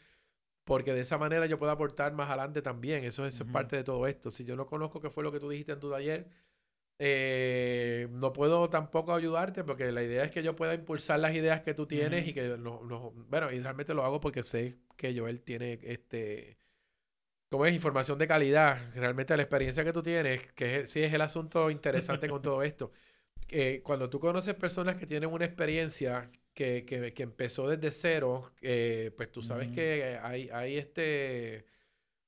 porque de esa manera yo puedo aportar más adelante también. Eso, eso es Ujú. parte de todo esto. Si yo no conozco qué fue lo que tú dijiste en tu taller, eh, no puedo tampoco ayudarte porque la idea es que yo pueda impulsar las ideas que tú tienes Ujú. y que no, no- bueno, y realmente lo hago porque sé que Joel tiene este como es información de calidad, realmente la experiencia que tú tienes, que es- sí es el asunto interesante con todo esto. Eh, cuando tú conoces personas que tienen una experiencia que, que, que empezó desde cero, eh, pues tú sabes Ujú. que hay, hay este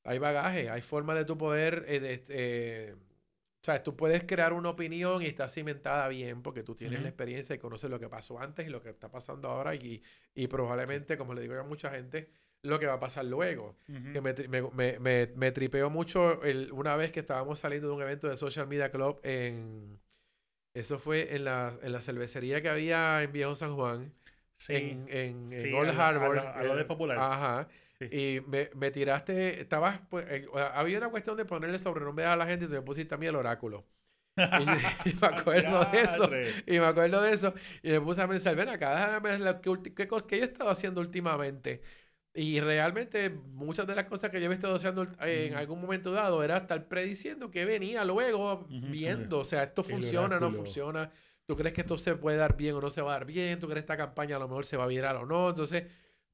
hay bagaje, hay forma de tu poder eh, de- eh, sea, tú puedes crear una opinión y está cimentada bien porque tú tienes la experiencia y conoces lo que pasó antes y lo que está pasando ahora y, y probablemente, como le digo yo a mucha gente, lo que va a pasar luego. Que me, me, me, me- me tripeó mucho el- una vez que estábamos saliendo de un evento de Social Media Club en... Eso fue en la, en la cervecería que había en Viejo San Juan, Sí. en, en, en Sí, Old a lo- a Harbor. lo- a lo de Popular. Ajá. Sí. Y me, me tiraste, estabas, pues, eh, había una cuestión de ponerle sobrenombre a la gente y me pusiste a mí el oráculo. Y, y me acuerdo de eso. Y me acuerdo de eso. Y me puse a pensar, ven acá, déjame ver lo que, qué, qué yo he estado haciendo últimamente. Y realmente muchas de las cosas que yo he estado haciendo en Ujú. algún momento dado era estar prediciendo que venía luego viendo. O sea, esto El funciona, no oráculo. funciona. ¿Tú crees que esto se puede dar bien o no se va a dar bien? ¿Tú crees que esta campaña a lo mejor se va a virar o no? Entonces,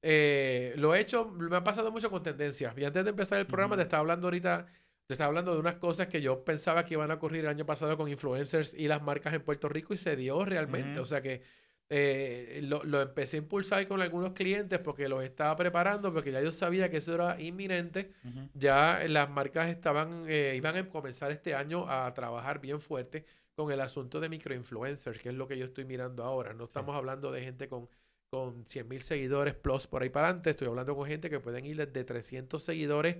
eh, lo he hecho, me ha pasado mucho con tendencias. Y antes de empezar el programa, Ujú. te estaba hablando ahorita, te estaba hablando de unas cosas que yo pensaba que iban a ocurrir el año pasado con influencers y las marcas en Puerto Rico y se dio realmente. Ujú. O sea que eh, lo, lo empecé a impulsar con algunos clientes porque los estaba preparando, porque ya yo sabía que eso era inminente. Ujú. Ya las marcas estaban, eh, iban a comenzar este año a trabajar bien fuerte con el asunto de microinfluencers, que es lo que yo estoy mirando ahora. No estamos hablando de gente con, con 100 mil seguidores plus por ahí para adelante. Estoy hablando con gente que pueden ir desde 300 seguidores,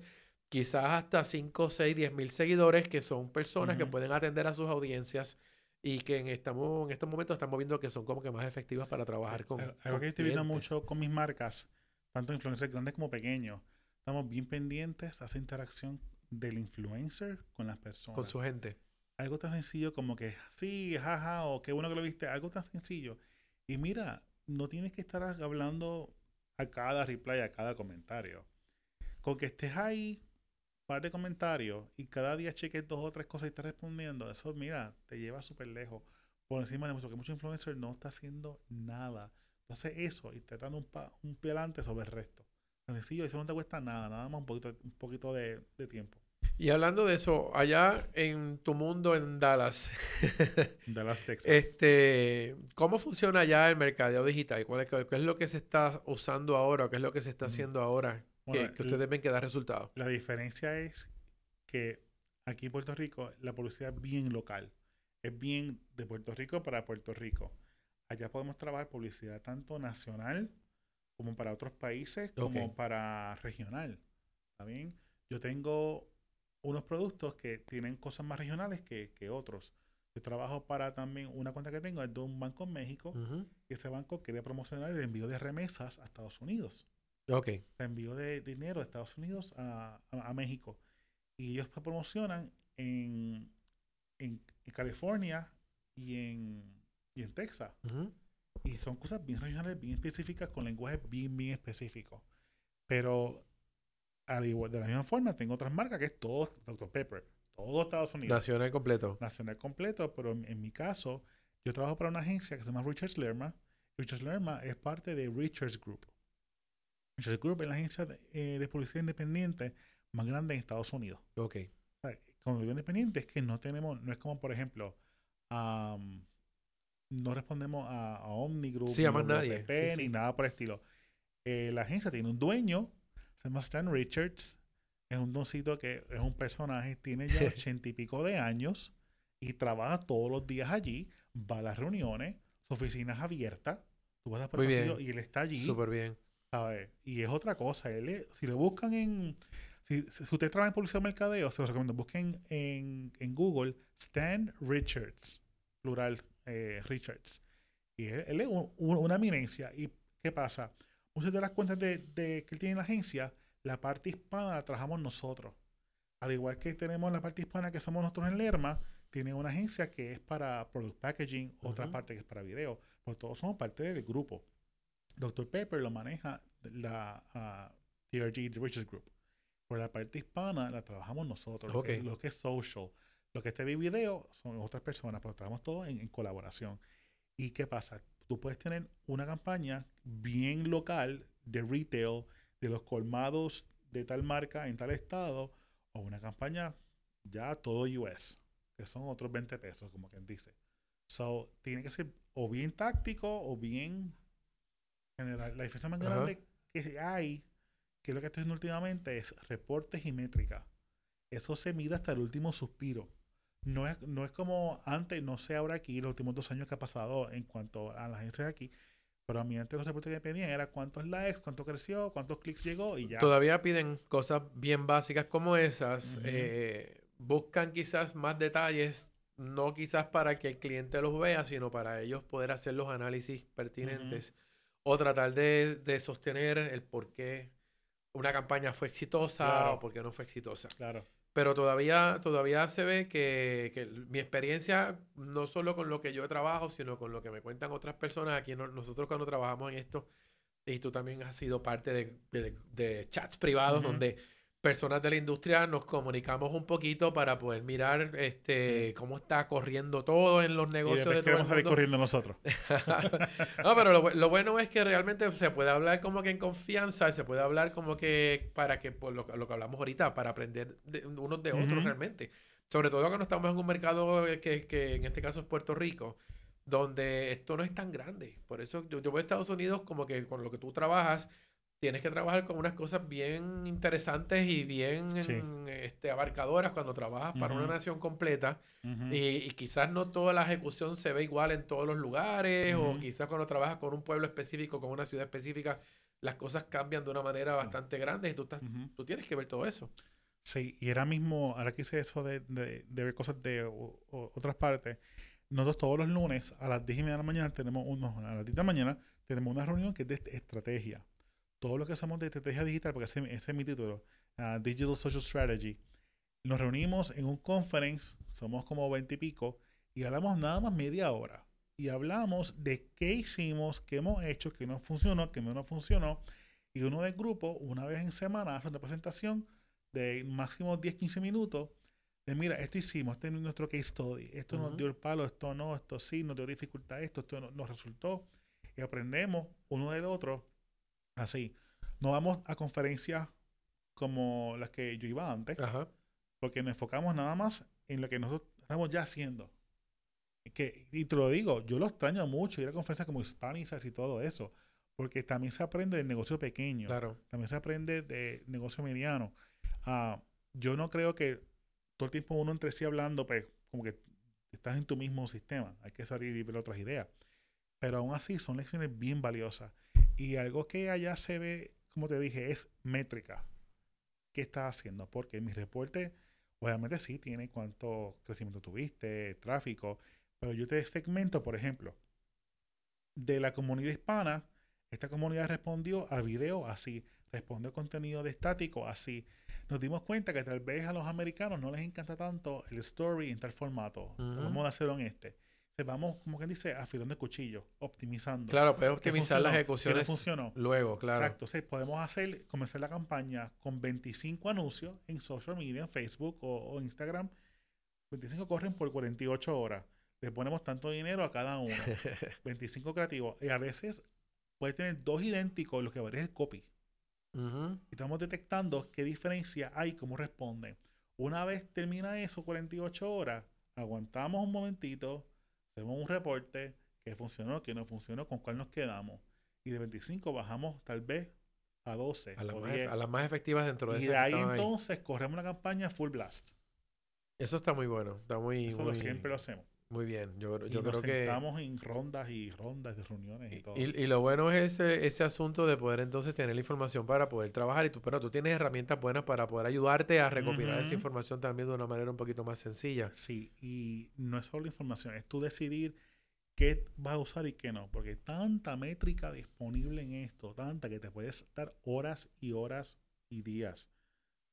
quizás hasta 5, 6, 10 mil seguidores, que son personas que pueden atender a sus audiencias y que en, estamos, en estos momentos estamos viendo que son como que más efectivas para trabajar con. Algo con que estoy viendo mucho con mis marcas, tanto influencers grandes como pequeños, estamos bien pendientes a esa interacción del influencer con las personas. con su gente. Algo tan sencillo como que sí, jaja, o qué bueno que lo viste, algo tan sencillo. Y mira, no tienes que estar hablando a cada reply, a cada comentario. Con que estés ahí, par de comentarios, y cada día cheques dos o tres cosas y estés respondiendo, eso, mira, te lleva súper lejos. Por encima de eso, que muchos influencers no está haciendo nada. Entonces eso, y te dando un, pa- un pie adelante sobre el resto. Tan sencillo, eso no te cuesta nada, nada más un poquito, un poquito de tiempo. Y hablando de eso, allá en tu mundo en Dallas, De las Texas. este, ¿cómo funciona allá el mercadeo digital? ¿Cuál es, qué es lo que se está usando ahora? ¿Qué es lo que se está Ujú. haciendo ahora? que- Bueno, que, ustedes ven que da resultados. La diferencia es que aquí en Puerto Rico la publicidad es bien local. Es bien de Puerto Rico para Puerto Rico. Allá podemos trabajar publicidad tanto nacional como para otros países, como para regional. ¿Está bien? Yo tengo unos productos que tienen cosas más regionales que, que otros. Yo trabajo para también una cuenta que tengo, es de un banco en México, Ujú. y ese banco quiere promocionar el envío de remesas a Estados Unidos Ok. se envío de dinero de Estados Unidos a, a- a México. Y ellos se promocionan en, en, en California y en, y en Texas. Ujú. Y son cosas bien regionales, bien específicas, con lenguaje bien, bien específico. Pero al igual, de la misma forma, tengo otras marcas que es todo Dr. Pepper, todo Estados Unidos. Nacional completo. Nacional completo, pero en, en mi caso, yo trabajo para una agencia que se llama Richards Lerma. Richards Lerma es parte de Richards Group. Richards Group es la agencia de, eh, de publicidad independiente más grande en Estados Unidos. Ok. O sea, cuando digo independiente es que no tenemos, no es como por ejemplo, no respondemos a, a Omni Group, Sí, a más ni nadie. Sí, ni nada por el estilo. Eh, la agencia tiene un dueño, se llama Stan Richards, es un doncito que es un personaje, tiene ya ochenta y pico de años y trabaja todos los días allí, va a las reuniones, su oficina es abierta, tú vas por bien. pasillo y él está allí. Súper bien. ¿sabes? Y es otra cosa. Él es- si lo buscan en. Si, si usted trabaja en publicidad o mercadeo, se los recomiendo. Busquen en, en Google Stan Richards, plural eh, Richards. Y él, él es un- un- una eminencia. ¿Y qué pasa? Muchas de las cuentas de, de- que él tiene en la agencia, la parte hispana la trabajamos nosotros. Al igual que tenemos la parte hispana que somos nosotros en Lerma, tiene una agencia que es para product packaging, otra parte que es para video. Pues todos somos parte del grupo. Dr. Pepper lo maneja la ah, TRG The Richards Group. Por la parte hispana la trabajamos nosotros. Lo, que, Ok. lo que es social. Lo que es TV video son otras personas, pero trabajamos todos en, en colaboración. ¿Y qué pasa? Tú puedes tener una campaña bien local de retail, de los colmados de tal marca en tal estado, o una campaña ya todo US, que son otros 20 pesos, como quien dice. So, tiene que ser o bien táctico o bien general. La diferencia más grande que hay, que es lo que estoy haciendo últimamente, es reportes y métricas. Eso se mide hasta el último suspiro. No es, no es como antes, no sé ahora aquí, los últimos dos años que ha pasado en cuanto a las agencias de aquí, pero a mí antes los reportes que pedían era cuántos likes, cuánto creció, cuántos clics llegó y ya. Todavía piden cosas bien básicas como esas. Eh, buscan quizás más detalles, no quizás para que el cliente los vea, sino para ellos poder hacer los análisis pertinentes o tratar de, de sostener el por qué una campaña fue exitosa Claro. o por qué no fue exitosa. Claro. Pero todavía, todavía se ve que, que mi experiencia, no solo con lo que yo trabajo, sino con lo que me cuentan otras personas aquí, no- nosotros cuando trabajamos en esto, y tú también has sido parte de, de- de chats privados donde personas de la industria nos comunicamos un poquito para poder mirar este Sí. cómo está corriendo todo en los Y negocios después de todo el queremos salir mundo. corriendo nosotros. no, pero lo, lo bueno es que realmente se puede hablar como que en confianza, y se puede hablar como que para que, por lo, que- lo que hablamos ahorita, para aprender de unos de otros realmente. Sobre todo cuando estamos en un mercado que, que en este caso es Puerto Rico, donde esto no es tan grande. Por eso yo, yo voy a Estados Unidos como que con lo que tú trabajas, tienes que trabajar con unas cosas bien interesantes y bien Sí. este, abarcadoras cuando trabajas para una nación completa. Y, y quizás no toda la ejecución se ve igual en todos los lugares, o quizás cuando trabajas con un pueblo específico, con una ciudad específica, las cosas cambian de una manera bastante grande y tú, estás, tú tienes que ver todo eso. Sí, y ahora mismo, ahora que hice eso de, de, de ver cosas de o- o- otras partes, nosotros todos los lunes a las 10 y media de la mañana tenemos unos, a las 10 de la mañana tenemos una reunión que es de est- estrategia. Todo lo que hacemos de estrategia digital, porque ese, ese es mi título, ah, Digital Social Strategy. Nos reunimos en un conference, somos como 20 y pico, y hablamos nada más media hora. Y hablamos de qué hicimos, qué hemos hecho, qué no funcionó, qué no nos funcionó. Y uno del grupo, una vez en semana, hace una presentación de máximo 10, 15 minutos. De mira, esto hicimos, este es nuestro case study. Esto nos Ujú. dio el palo, esto no, esto sí, nos dio dificultad, esto, esto no- nos resultó. Y aprendemos uno del otro así. No vamos a conferencias como las que yo iba antes, Ajá. porque nos enfocamos nada más en lo que nosotros estamos ya haciendo. Que, y te lo digo, yo lo extraño mucho ir a conferencias como Hispanizas y todo eso, porque también se aprende del negocio pequeño Claro. también se aprende de negocio mediano. Ah, yo no creo que todo el tiempo uno entre sí hablando, pues como que estás en tu mismo sistema. Hay que salir y ver otras ideas. Pero aún así son lecciones bien valiosas. Y algo que allá se ve, como te dije, es métrica. ¿Qué estás haciendo? Porque mi reporte, obviamente sí, tiene cuánto crecimiento tuviste, tráfico. Pero yo te segmento, por ejemplo, de la comunidad hispana, esta comunidad respondió a video así, respondió a contenido de estático así. Nos dimos cuenta que tal vez a los americanos no les encanta tanto el story en tal formato. Ujú. Vamos a hacerlo en este. Entonces vamos, como quien dice, afilando el cuchillo, optimizando. Claro, puedes ¿Qué optimizar las ejecuciones funcionó? luego, claro. Exacto. Entonces podemos hacer, comenzar la campaña con 25 anuncios en social media, en Facebook o, o Instagram. 25 corren por 48 horas. Le ponemos tanto dinero a cada uno. 25 creativos. Y a veces puede tener dos idénticos, lo que varía es el copy. Y estamos detectando qué diferencia hay, cómo responden. Una vez termina eso, 48 horas, aguantamos un momentito, hacemos un reporte, qué funcionó, qué no funcionó, con cuál nos quedamos. Y de 25 bajamos tal vez a 12 A las, más, 10. a las más efectivas dentro de Y de que ahí entonces corremos la campaña full blast. Eso está muy bueno. Está muy, Eso muy, lo siempre lo hacemos. Muy bien. Yo, Y yo nos creo que... sentamos en rondas y rondas de reuniones y todo. Y, y lo bueno es ese, ese asunto de poder entonces tener la información para poder trabajar. Y tú, pero tú tienes herramientas buenas para poder ayudarte a recopilar esa información también de una manera un poquito más sencilla. Sí, y no es solo información, es tú decidir qué vas a usar y qué no, porque hay tanta métrica disponible en esto, tanta que te puedes dar horas y horas y días.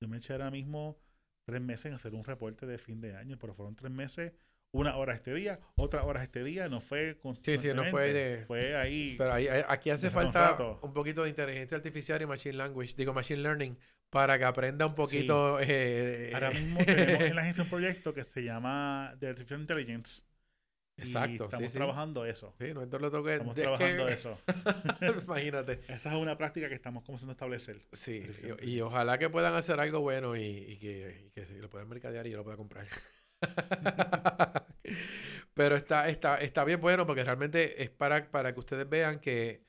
Yo me eché ahora mismo tres meses en hacer un reporte de fin de año, pero fueron tres meses, una hora este día, otra hora este día, no fue Sí, sí, no fue de- Fue ahí. Pero ahí- aquí hace falta rato. un poquito de inteligencia artificial y machine language, digo machine learning, para que aprenda un poquito. eh, Ahora mismo tenemos en la agencia un proyecto que se llama The Artificial Intelligence. y Exacto, sí, estamos sí. trabajando eso. Sí, no entonces lo toque. Estamos que- trabajando eso. Imagínate. Esa es una práctica que estamos comenzando a establecer. Sí, y, y ojalá que puedan hacer algo bueno y, y que, y lo puedan mercadear y yo lo pueda comprar. Pero está, está, está bien bueno porque realmente es para, para que ustedes vean que,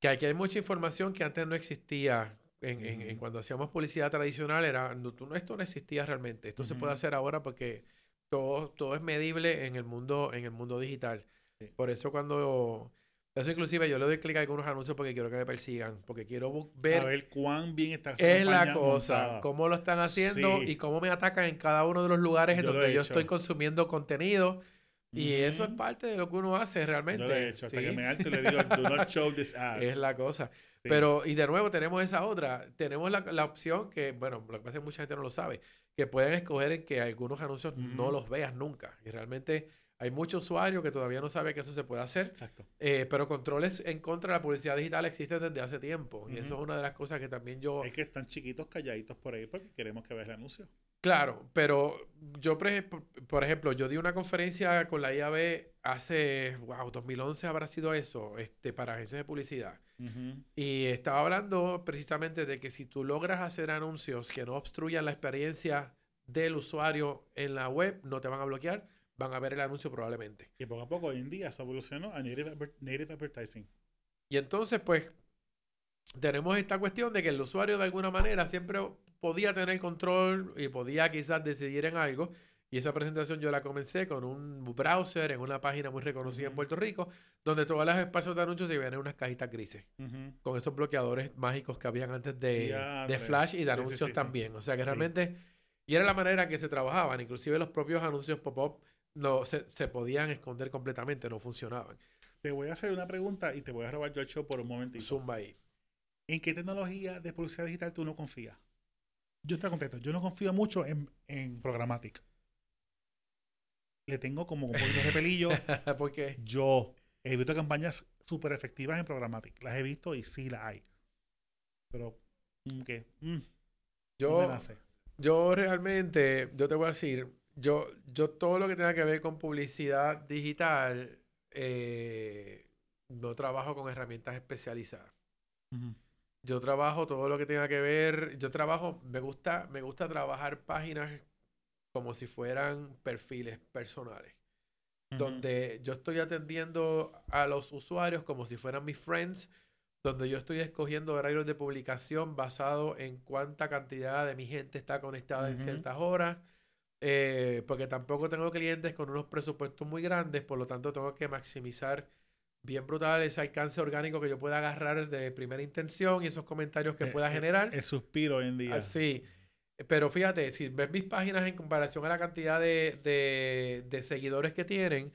que aquí hay mucha información que antes no existía. En, en- cuando hacíamos publicidad tradicional, era, no, esto no existía realmente. Esto se puede hacer ahora porque todo, todo es medible en el mundo, en el mundo digital. Sí. Por eso cuando... Eso inclusive yo le doy clic a algunos anuncios porque quiero que me persigan, porque quiero ver a ver cuán bien está es la cosa, montada. cómo lo están haciendo Sí. y cómo me atacan en cada uno de los lugares en Yo donde yo hecho. estoy consumiendo contenido. Y eso es parte de lo que uno hace realmente. Yo lo he hecho. Hasta ¿sí? que me alto y le digo, do not show this ad. Es la cosa. Sí. Pero, y de nuevo tenemos esa otra. Tenemos la, la opción que, bueno, lo que pasa es que mucha gente no lo sabe, que pueden escoger en que algunos anuncios no Ujú. los veas nunca. Y realmente hay muchos usuarios que todavía no saben que eso se puede hacer. Exacto. Eh, pero controles en contra de la publicidad digital existen desde hace tiempo. Y eso es una de las cosas que también yo... Es que están chiquitos, calladitos por ahí porque queremos que veas el anuncio. Claro, pero yo, por ej- por ejemplo, yo di una conferencia con la IAB hace, wow, 2011 habrá sido eso, este, para agencias de publicidad. Y estaba hablando precisamente de que si tú logras hacer anuncios que no obstruyan la experiencia del usuario en la web, no te van a bloquear, van a ver el anuncio probablemente. Y poco a poco, hoy en día, se evolucionó a native, adver- native advertising. Y entonces, pues, tenemos esta cuestión de que el usuario de alguna manera siempre podía tener control y podía quizás decidir en algo. Y esa presentación yo la comencé con un browser en una página muy reconocida en. Puerto Rico, donde todos los espacios de anuncios se ven en unas cajitas grises, con esos bloqueadores mágicos que habían antes de, de. Flash y de Sí, anuncios sí, sí. también. O sea que realmente, y era la manera que se trabajaban, inclusive los propios anuncios pop-up no, se, se podían esconder completamente, no funcionaban. Te voy a hacer una pregunta y te voy a robar yo el show por un momentito. Zumba ahí. ¿En qué tecnología de publicidad digital tú no confías? Yo te contesto, yo no confío mucho en, en Programmatic. Le tengo como un poquito de pelillo. Porque Yo he visto campañas súper efectivas en Programmatic. Las he visto y sí las hay. Pero, ¿qué? Mm, no yo, nace. Yo realmente, yo te voy a decir, yo, yo todo lo que tenga que ver con publicidad digital, eh, no trabajo con herramientas especializadas. Yo trabajo todo lo que tenga que ver, yo trabajo, me gusta, me gusta trabajar páginas como si fueran perfiles personales, donde yo estoy atendiendo a los usuarios como si fueran mis friends, donde yo estoy escogiendo horarios de publicación basado en cuánta cantidad de mi gente está conectada en ciertas horas, eh, porque tampoco tengo clientes con unos presupuestos muy grandes, por lo tanto tengo que maximizar bien brutal ese alcance orgánico que yo pueda agarrar de primera intención y esos comentarios que Eh, pueda eh, generar. El suspiro hoy en día. Así. Pero fíjate, si ves mis páginas en comparación a la cantidad de, de- de seguidores que tienen,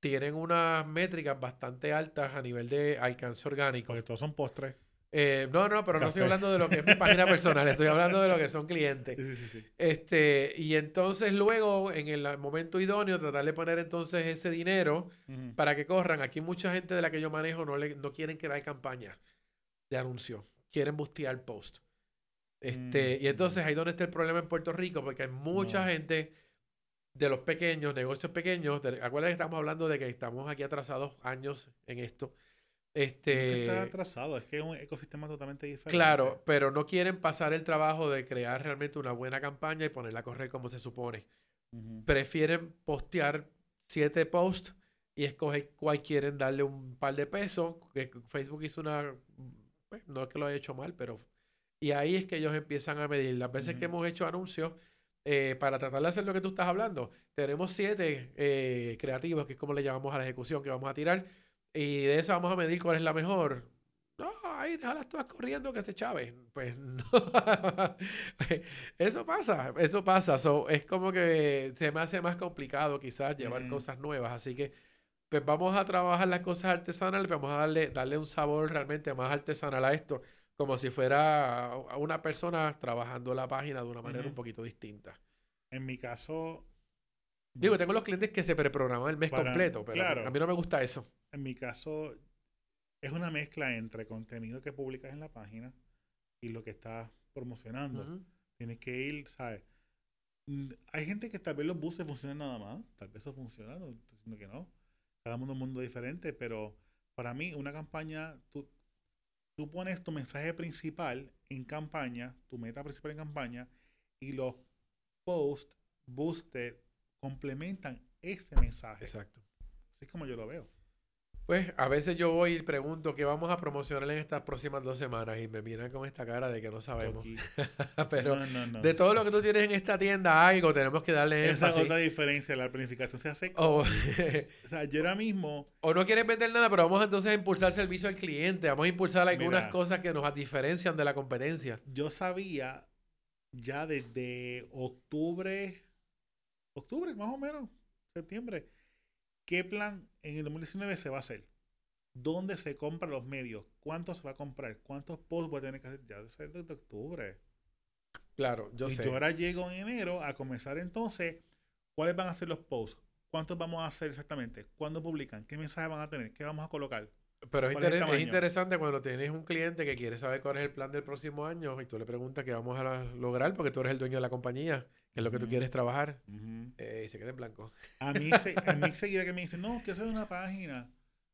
tienen unas métricas bastante altas a nivel de alcance orgánico. Porque todos son postres. Eh, no, no, pero no estoy hablando de lo que es mi página personal, estoy hablando de lo que son clientes. Sí, sí, sí. Este, y entonces luego, en el momento idóneo, tratar de poner entonces ese dinero para que corran. Aquí mucha gente de la que yo manejo no, le, no quieren crear campañas de anuncio, quieren bustear post. Este, y Mm. entonces ahí donde está el problema en Puerto Rico, porque hay mucha No. gente de los pequeños, negocios pequeños, de- acuérdate que estamos hablando de que estamos aquí atrasados años en esto. No es que está Este, atrasado, es que es un ecosistema totalmente diferente. claro, pero no quieren pasar el trabajo de crear realmente una buena campaña y ponerla a correr como se supone. Ujú. Prefieren postear siete posts y escoger cuál quieren darle un par de pesos. que Facebook hizo una, pues, no es que lo haya hecho mal, pero y ahí es que ellos empiezan a medir. Las veces que Ujú. hemos hecho anuncios eh, para tratar de hacer lo que tú estás hablando, tenemos siete eh, creativos, que es como le llamamos a la ejecución que vamos a tirar, y de eso vamos a medir cuál es la mejor. No, ahí déjalas todas corriendo que se chave. Pues no. eso pasa, eso pasa. So, es como que se me hace más complicado quizás llevar Ujú. cosas nuevas. Así que pues vamos a trabajar las cosas artesanales, vamos a darle, darle un sabor realmente más artesanal a esto, como si fuera a una persona trabajando la página de una manera un poquito distinta. En mi caso, Digo, tengo los clientes que se preprograman el mes completo, pero claro. a mí no me gusta eso. En mi caso, es una mezcla entre contenido que publicas en la página y lo que estás promocionando. Tienes que ir, ¿sabes? Mm, Hay gente que tal vez los buses funcionan nada más, tal vez eso funciona, no estoy diciendo que no. Cada mundo es un mundo diferente, pero para mí una campaña, tú, tú pones tu mensaje principal en campaña, tu meta principal en campaña, y los posts, boosted, complementan ese mensaje. Exacto. Así es como yo lo veo. Pues a veces yo voy y pregunto qué vamos a promocionar en estas próximas dos semanas y me miran con esta cara de que no sabemos. Pero No, no, no. de todo lo que tú tienes en esta tienda, algo tenemos que darle Esa es otra diferencia, la planificación se hace. O, O sea, yo ahora mismo, o no quieres vender nada, pero vamos entonces a impulsar servicio al cliente. Vamos a impulsar algunas Mira. cosas que nos diferencian de la competencia. yo sabía ya desde octubre, octubre más o menos, septiembre, qué plan en el 2019 se va a hacer. ¿Dónde se compran los medios? ¿Cuánto se va a comprar? ¿Cuántos posts voy a tener que hacer? Ya desde desde octubre. Claro, yo y sé. yo ahora llego en enero a comenzar entonces, ¿cuáles van a ser los posts? ¿Cuántos vamos a hacer exactamente? ¿Cuándo publican? ¿Qué mensajes van a tener? ¿Qué vamos a colocar? Pero es, interesante cuando tienes un cliente que quiere saber cuál es el plan del próximo año y tú le preguntas qué vamos a lograr porque tú eres el dueño de la compañía, que es lo que tú quieres trabajar. Eh, y se queda en blanco. A mí, se, a mí seguida que me dicen, no, que eso es una página.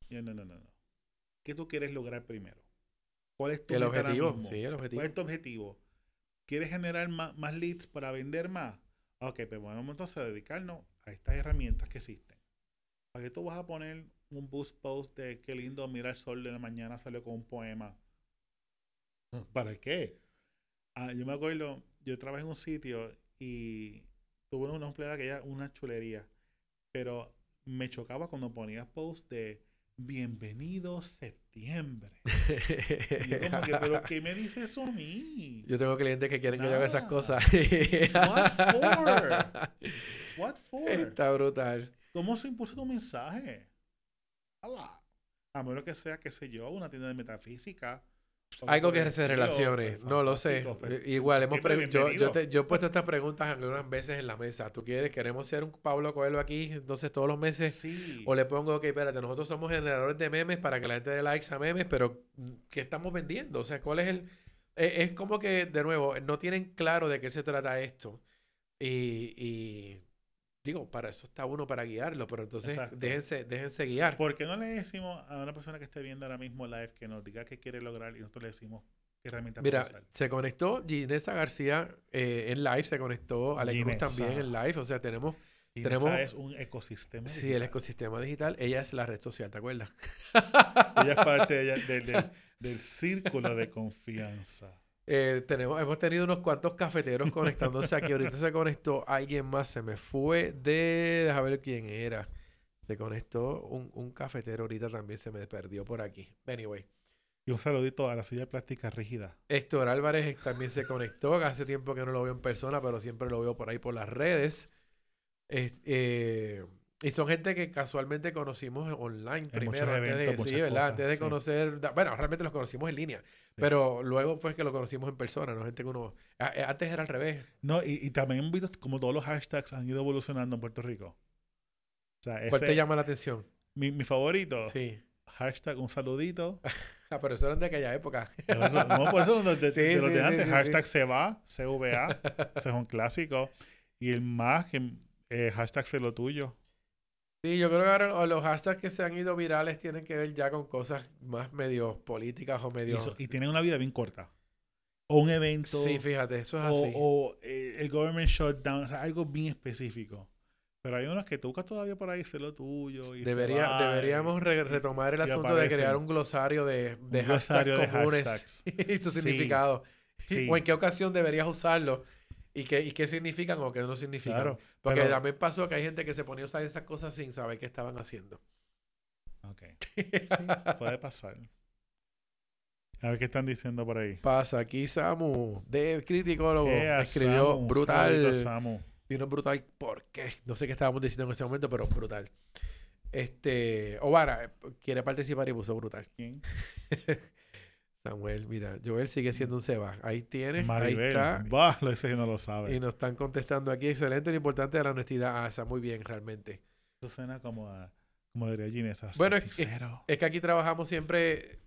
Yo, no, no, no, no. ¿Qué tú quieres lograr primero? ¿Cuál es tu El objetivo, sí, el objetivo. ¿Cuál es tu objetivo? ¿Quieres generar más, más leads para vender más? Ok, pues vamos entonces a dedicarnos a estas herramientas que existen. ¿Para qué tú vas a poner un boost post de qué lindo mira el sol de la mañana salió con un poema? ¿Para qué? Ah, yo me acuerdo, yo trabajé en un sitio y tuve una empleada que era una chulería, pero me chocaba cuando ponía post de bienvenido septiembre. Y yo como que, pero ¿qué me dice eso a mí? Yo tengo clientes que quieren que yo haga esas cosas. What for? What for? Está brutal. ¿Cómo se impulsa tu mensaje? Ala. A menos que sea, qué sé yo, una tienda de metafísica. Algo que se relacione. No lo sé. Igual, hemos yo, yo, te- yo he puesto estas preguntas algunas veces en la mesa. ¿Tú quieres? ¿Queremos ser un Pablo Coelho aquí? Entonces, todos los meses. Sí. O le pongo, ok, espérate, nosotros somos generadores de memes para que la gente dé likes a memes, pero mm, ¿qué estamos vendiendo? O sea, ¿cuál es el...? eh, es como que, de nuevo, no tienen claro de qué se trata esto. Y, y digo, para eso está uno, para guiarlo, pero entonces Exacto. déjense, déjense guiar. ¿Por qué no le decimos a una persona que esté viendo ahora mismo live que nos diga qué quiere lograr y nosotros le decimos qué herramienta Mira, usar? se conectó Ginesa García eh, en live, se conectó Alex Cruz Ginesa. también en live, o sea, tenemos, Y tenemos- es un ecosistema. sí, el ecosistema digital, ella es la red social, ¿te acuerdas? Ella es parte de ella- del- del- del círculo de confianza. Eh, tenemos, hemos tenido unos cuantos cafeteros conectándose aquí. Ahorita se conectó alguien más. Se me fue de. Deja ver quién era. Se conectó un, un cafetero ahorita también. Se me perdió por aquí. Anyway. Y un saludito a la silla plástica rígida. Héctor Álvarez también se conectó. Hace tiempo que no lo veo en persona, pero siempre lo veo por ahí por las redes. Es- eh, Y son gente que casualmente conocimos online primero, antes de, sí, ¿verdad? antes de sí. conocer, bueno, realmente los conocimos en línea, pero luego fue que lo conocimos en persona, ¿no? Gente que uno, a- eh, antes era al revés. No, y, y también visto como todos los hashtags han ido evolucionando en Puerto Rico. O sea, ¿Cuál te llama la atención? mi, mi favorito, Sí. hashtag un saludito. Ah, pero eso eran de aquella época. Eso- no, por eso de, de- Sí, de los sí, de antes, sí, hashtag se va, CVA, ese es un clásico. Y el más que eh, hashtag sé lo tuyo. Sí, yo creo que ahora lo- los hashtags que se han ido virales tienen que ver ya con cosas más medio políticas o Y, medio... eso- y tienen una vida bien corta. O un evento. Sí, fíjate, eso es o, así. o, eh, el government shutdown, o sea, algo bien específico. Pero hay unos que tú buscas todavía por ahí, sé lo tuyo. Y se Debería, va, deberíamos re- retomar el asunto de crear un glosario de, de Un glosario hashtags de comunes hashtags. y su Sí. significado. Sí. O en qué ocasión deberías usarlo y qué, y qué significan o qué no significan. Claro, Porque pero- también pasó que hay gente que se ponía a usar esas cosas sin saber qué estaban haciendo. Ok. Sí, puede pasar. A ver qué están diciendo por ahí. Pasa aquí Samu, de criticólogo, Ea, escribió Samu, brutal. Samu. Un brutal, ¿por qué? No sé qué estábamos diciendo en ese momento, pero brutal. Este, Obara eh, quiere participar y puso brutal. ¿Quién? Samuel, mira, Joel sigue siendo un Seba. Ahí tienes, ahí Maribel. está. Bah, lo dice que no lo sabe. Y nos están contestando aquí. Excelente lo importante de la honestidad. Ah, está muy bien, realmente. Eso suena como a, como diría Ginés, a Bueno, es- es-. Es que aquí trabajamos siempre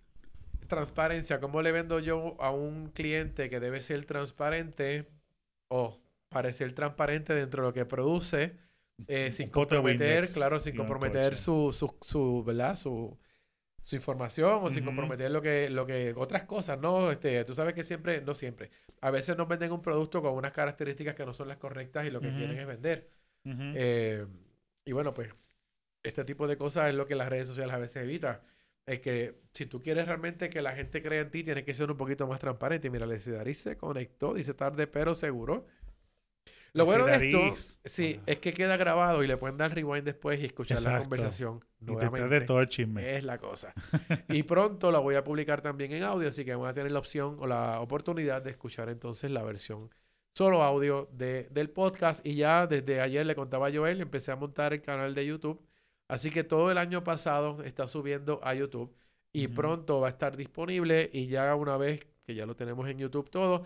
transparencia. ¿Cómo le vendo yo a un cliente que debe ser transparente o parecer transparente dentro de lo que produce? eh, sin comprometer, claro, sin comprometer su, su, su, ¿verdad? Su, su información o sin Ujú. comprometer lo que, lo que, otras cosas, ¿no? Este, tú sabes que siempre, no siempre, a veces nos venden un producto con unas características que no son las correctas y lo que Ujú. quieren es vender. Eh, y bueno, pues este tipo de cosas es lo que las redes sociales a veces evitan. Es que si tú quieres realmente que la gente crea en ti, tienes que ser un poquito más transparente. Mira, Daris se conectó, dice tarde pero seguro. Lo bueno de esto, sí, es que queda grabado y le pueden dar rewind después y escuchar la conversación Y nuevamente. de todo el chisme. Es la cosa. Y pronto la voy a publicar también en audio, así que van a tener la opción o la oportunidad de escuchar entonces la versión solo audio de, del podcast. Y ya desde ayer le contaba a Joel, empecé a montar el canal de YouTube. Así que todo el año pasado está subiendo a YouTube y pronto va a estar disponible. Y ya una vez que ya lo tenemos en YouTube todo,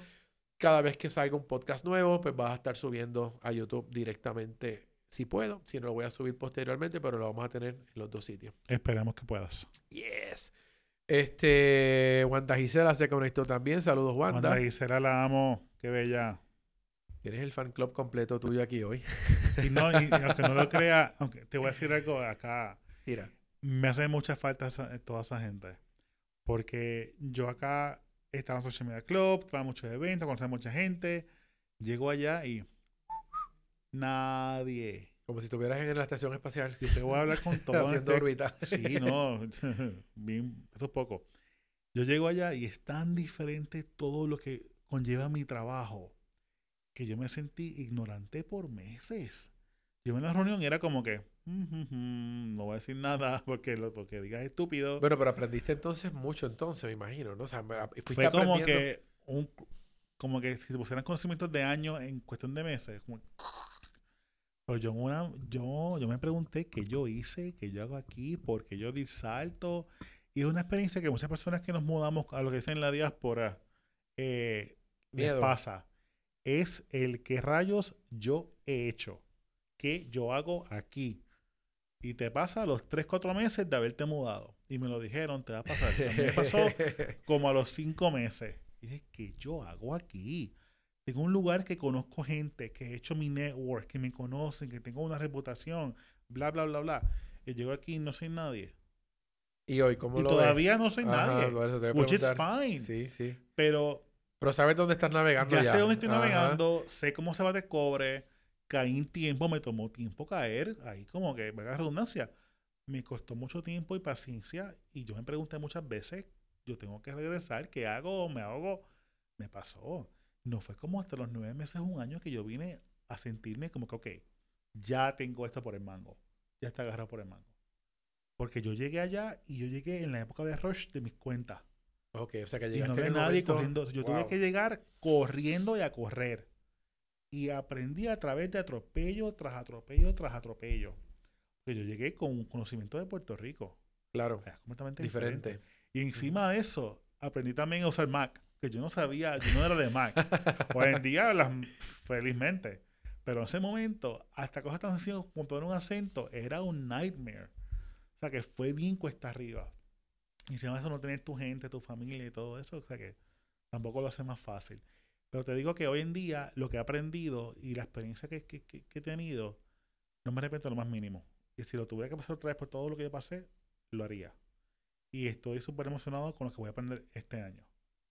cada vez que salga un podcast nuevo, pues vas a estar subiendo a YouTube directamente. Si puedo, si no lo voy a subir posteriormente, pero lo vamos a tener en los dos sitios. Esperemos que puedas. Yes. Este, Wanda Gisela se conectó también. Saludos, Wanda. Wanda Gisela la amo. Qué bella. Tienes el fan club completo tuyo aquí hoy. Y no, y aunque no lo crea, aunque te voy a decir algo acá. Mira. Me hace mucha falta esa- toda esa gente. Porque yo acá estaba en Social Media Club, estaba en muchos eventos, conocí a mucha gente. Llego allá y nadie. Como si estuvieras en la estación espacial Yo te voy a hablar con todo. haciendo este- órbita. Sí, no. Bien, eso es poco. Yo llego allá y es tan diferente todo lo que conlleva mi trabajo que yo me sentí ignorante por meses. Yo en la reunión era como que, "Mm, mm, mm, no voy a decir nada porque lo, lo que digas es estúpido. Bueno, pero aprendiste entonces mucho entonces, me imagino, ¿no? O sea, me- fuiste Fue como aprendiendo. que, un, como que si te pusieran conocimientos de años en cuestión de meses. como- pero yo, en una, yo, yo me pregunté qué yo hice, qué yo hago aquí, por qué yo di salto. Y es una experiencia que muchas personas que nos mudamos a lo que dicen la diáspora eh, les pasa. Es el que rayos yo he hecho, qué yo hago aquí. Y te pasa a los 3, 4 meses de haberte mudado. Y me lo dijeron, te va a pasar. A me pasó como a los cinco meses. Y dije, ¿qué yo hago aquí? Tengo un lugar que conozco gente, que he hecho mi network, que me conocen, que tengo una reputación, bla, bla, bla, bla. Y llego aquí y no soy nadie. y hoy, ¿cómo Y lo todavía no soy ves? Ajá, nadie. por eso te voy a Which is fine. Sí, sí. Pero Pero sabes dónde estás navegando ya, ya. sé dónde estoy Ajá. navegando, sé cómo se va de cobre, caí en tiempo, me tomó tiempo caer, ahí como que, venga redundancia, me costó mucho tiempo y paciencia y yo me pregunté muchas veces, yo tengo que regresar, ¿qué hago? ¿Me hago? Me pasó. No fue como hasta los nueve meses, un año que yo vine a sentirme como que, ok, ya tengo esto por el mango, ya está agarrado por el mango. Porque yo llegué allá y yo llegué en la época de rush de mis cuentas. Ok, o sea que Y llegaste no en había nadie momento- corriendo. Yo tuve que llegar corriendo y a correr. Y aprendí a través de atropello tras atropello tras atropello. Que yo llegué con un conocimiento de Puerto Rico. Claro. Es completamente Diferente. diferente. Y encima de eso, aprendí también a usar Mac, que yo no sabía, yo no era de Mac. Hoy en día, las, felizmente. Pero en ese momento, hasta cosas tan sencillas como poner un acento, era un nightmare. O sea, que fue bien cuesta arriba. Y encima de eso, no tener tu gente, tu familia y todo eso, o sea que tampoco lo hace más fácil. Pero te digo que hoy en día, lo que he aprendido y la experiencia que, que- que- que he tenido, no me arrepiento lo más mínimo. Y si lo tuviera que pasar otra vez por todo lo que yo pasé, lo haría. Y estoy súper emocionado con lo que voy a aprender este año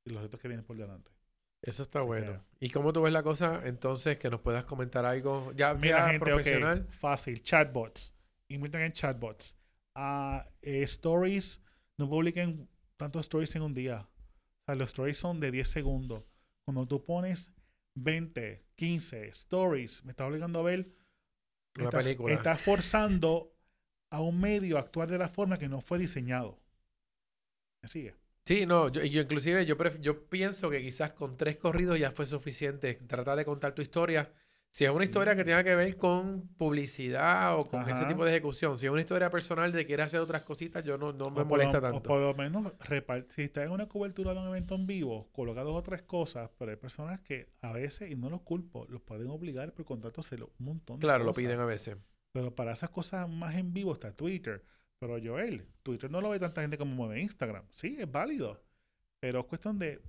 y los retos que vienen por delante. Eso está Así bueno. ¿Y cómo tú ves la cosa? Entonces, que nos puedas comentar algo ya Mira, gente, profesional. fácil. Chatbots. Inviertan en chatbots. Ah, eh, stories. No publiquen tantos stories en un día. O sea, los stories son de 10 segundos. Cuando tú pones 20, 15 stories, me está obligando a ver. Una estás, película. estás forzando a un medio a actuar de la forma que no fue diseñado. ¿Me sigue? Sí, no, yo, yo inclusive yo, pref- yo pienso que quizás con tres corridos ya fue suficiente. Tratar de contar tu historia. Si es una Sí. historia que tenga que ver con publicidad o con ese tipo de ejecución, si es una historia personal de quiere hacer otras cositas, yo no, no me molesta lo- O tanto. por lo menos, si estás en una cobertura de un evento en vivo, coloca dos o tres cosas, pero hay personas que a veces, y no los culpo, los pueden obligar por contrato hacer un montón de Claro, lo piden a veces. Pero para esas cosas más en vivo está Twitter. Pero Joel, Twitter no lo ve tanta gente como mueve Instagram. Sí, es válido. Pero es cuestión de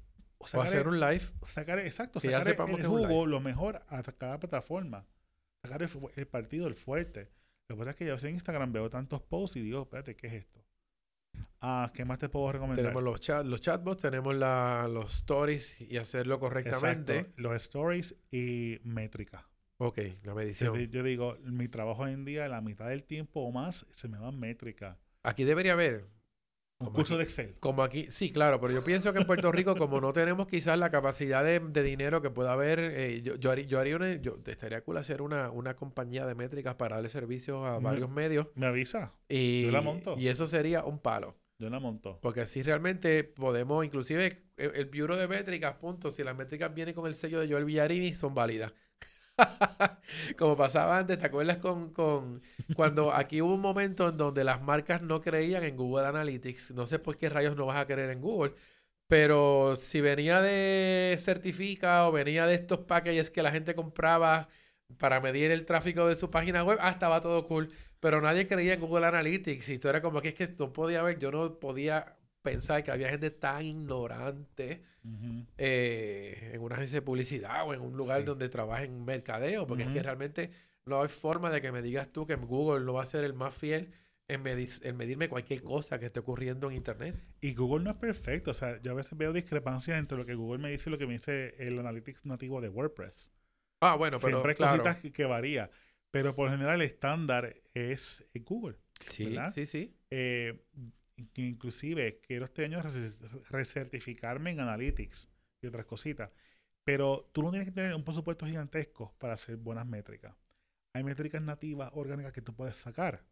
O sacar, hacer el, un live. sacar- exacto, que ya sacar el- sepamos el live. jugo lo mejor a cada plataforma. Sacar el, el partido, el fuerte. Lo que pasa es que yo en Instagram veo tantos posts y digo, espérate, ¿qué es esto? Ah, ¿qué más te puedo recomendar? Tenemos los, chat, los chatbots, tenemos la, los stories y hacerlo correctamente. Exacto, los stories y métrica. Ok, la Yo, medición. di- yo digo, mi trabajo hoy en día, la mitad del tiempo o más, se me va métrica. Aquí debería haber, Un Como curso aquí. de Excel. como aquí, sí, claro, pero yo pienso que en Puerto Rico, como no tenemos quizás la capacidad de, de dinero que pueda haber, eh, yo, yo haría, yo haría una, yo, estaría cool hacer una, una compañía de métricas para darle servicios a Me- varios medios ¿Me avisa? y, yo la monto. y eso sería un palo. Yo la monto. Porque así realmente podemos, inclusive el, el Bureau de Métricas, punto, si las métricas vienen con el sello de Joel Villarini, son válidas. Como pasaba antes, ¿te acuerdas con, con cuando aquí hubo un momento en donde las marcas no creían en Google Analytics? No sé por qué rayos no vas a creer en Google, pero si venía de Certifica o venía de estos packages que la gente compraba para medir el tráfico de su página web, ah, estaba todo cool. Pero nadie creía en Google Analytics y esto era como que es que no podía ver, yo no podía pensar que había gente tan ignorante eh, en una agencia de publicidad o en un lugar Sí. donde trabaja en mercadeo, porque es que realmente no hay forma de que me digas tú que Google no va a ser el más fiel en, medi- en medirme cualquier cosa que esté ocurriendo en Internet. Y Google no es perfecto. O sea, yo a veces veo discrepancias entre lo que Google me dice y lo que me dice el Analytics nativo de WordPress. Ah, bueno, pero Siempre hay claro. cositas que, que varía. Pero por general el estándar es Google. Sí, ¿verdad? sí, sí. Eh, que inclusive quiero este año rece- recertificarme en Analytics y otras cositas. Pero tú no tienes que tener un presupuesto gigantesco para hacer buenas métricas. Hay métricas nativas, orgánicas que tú puedes sacar.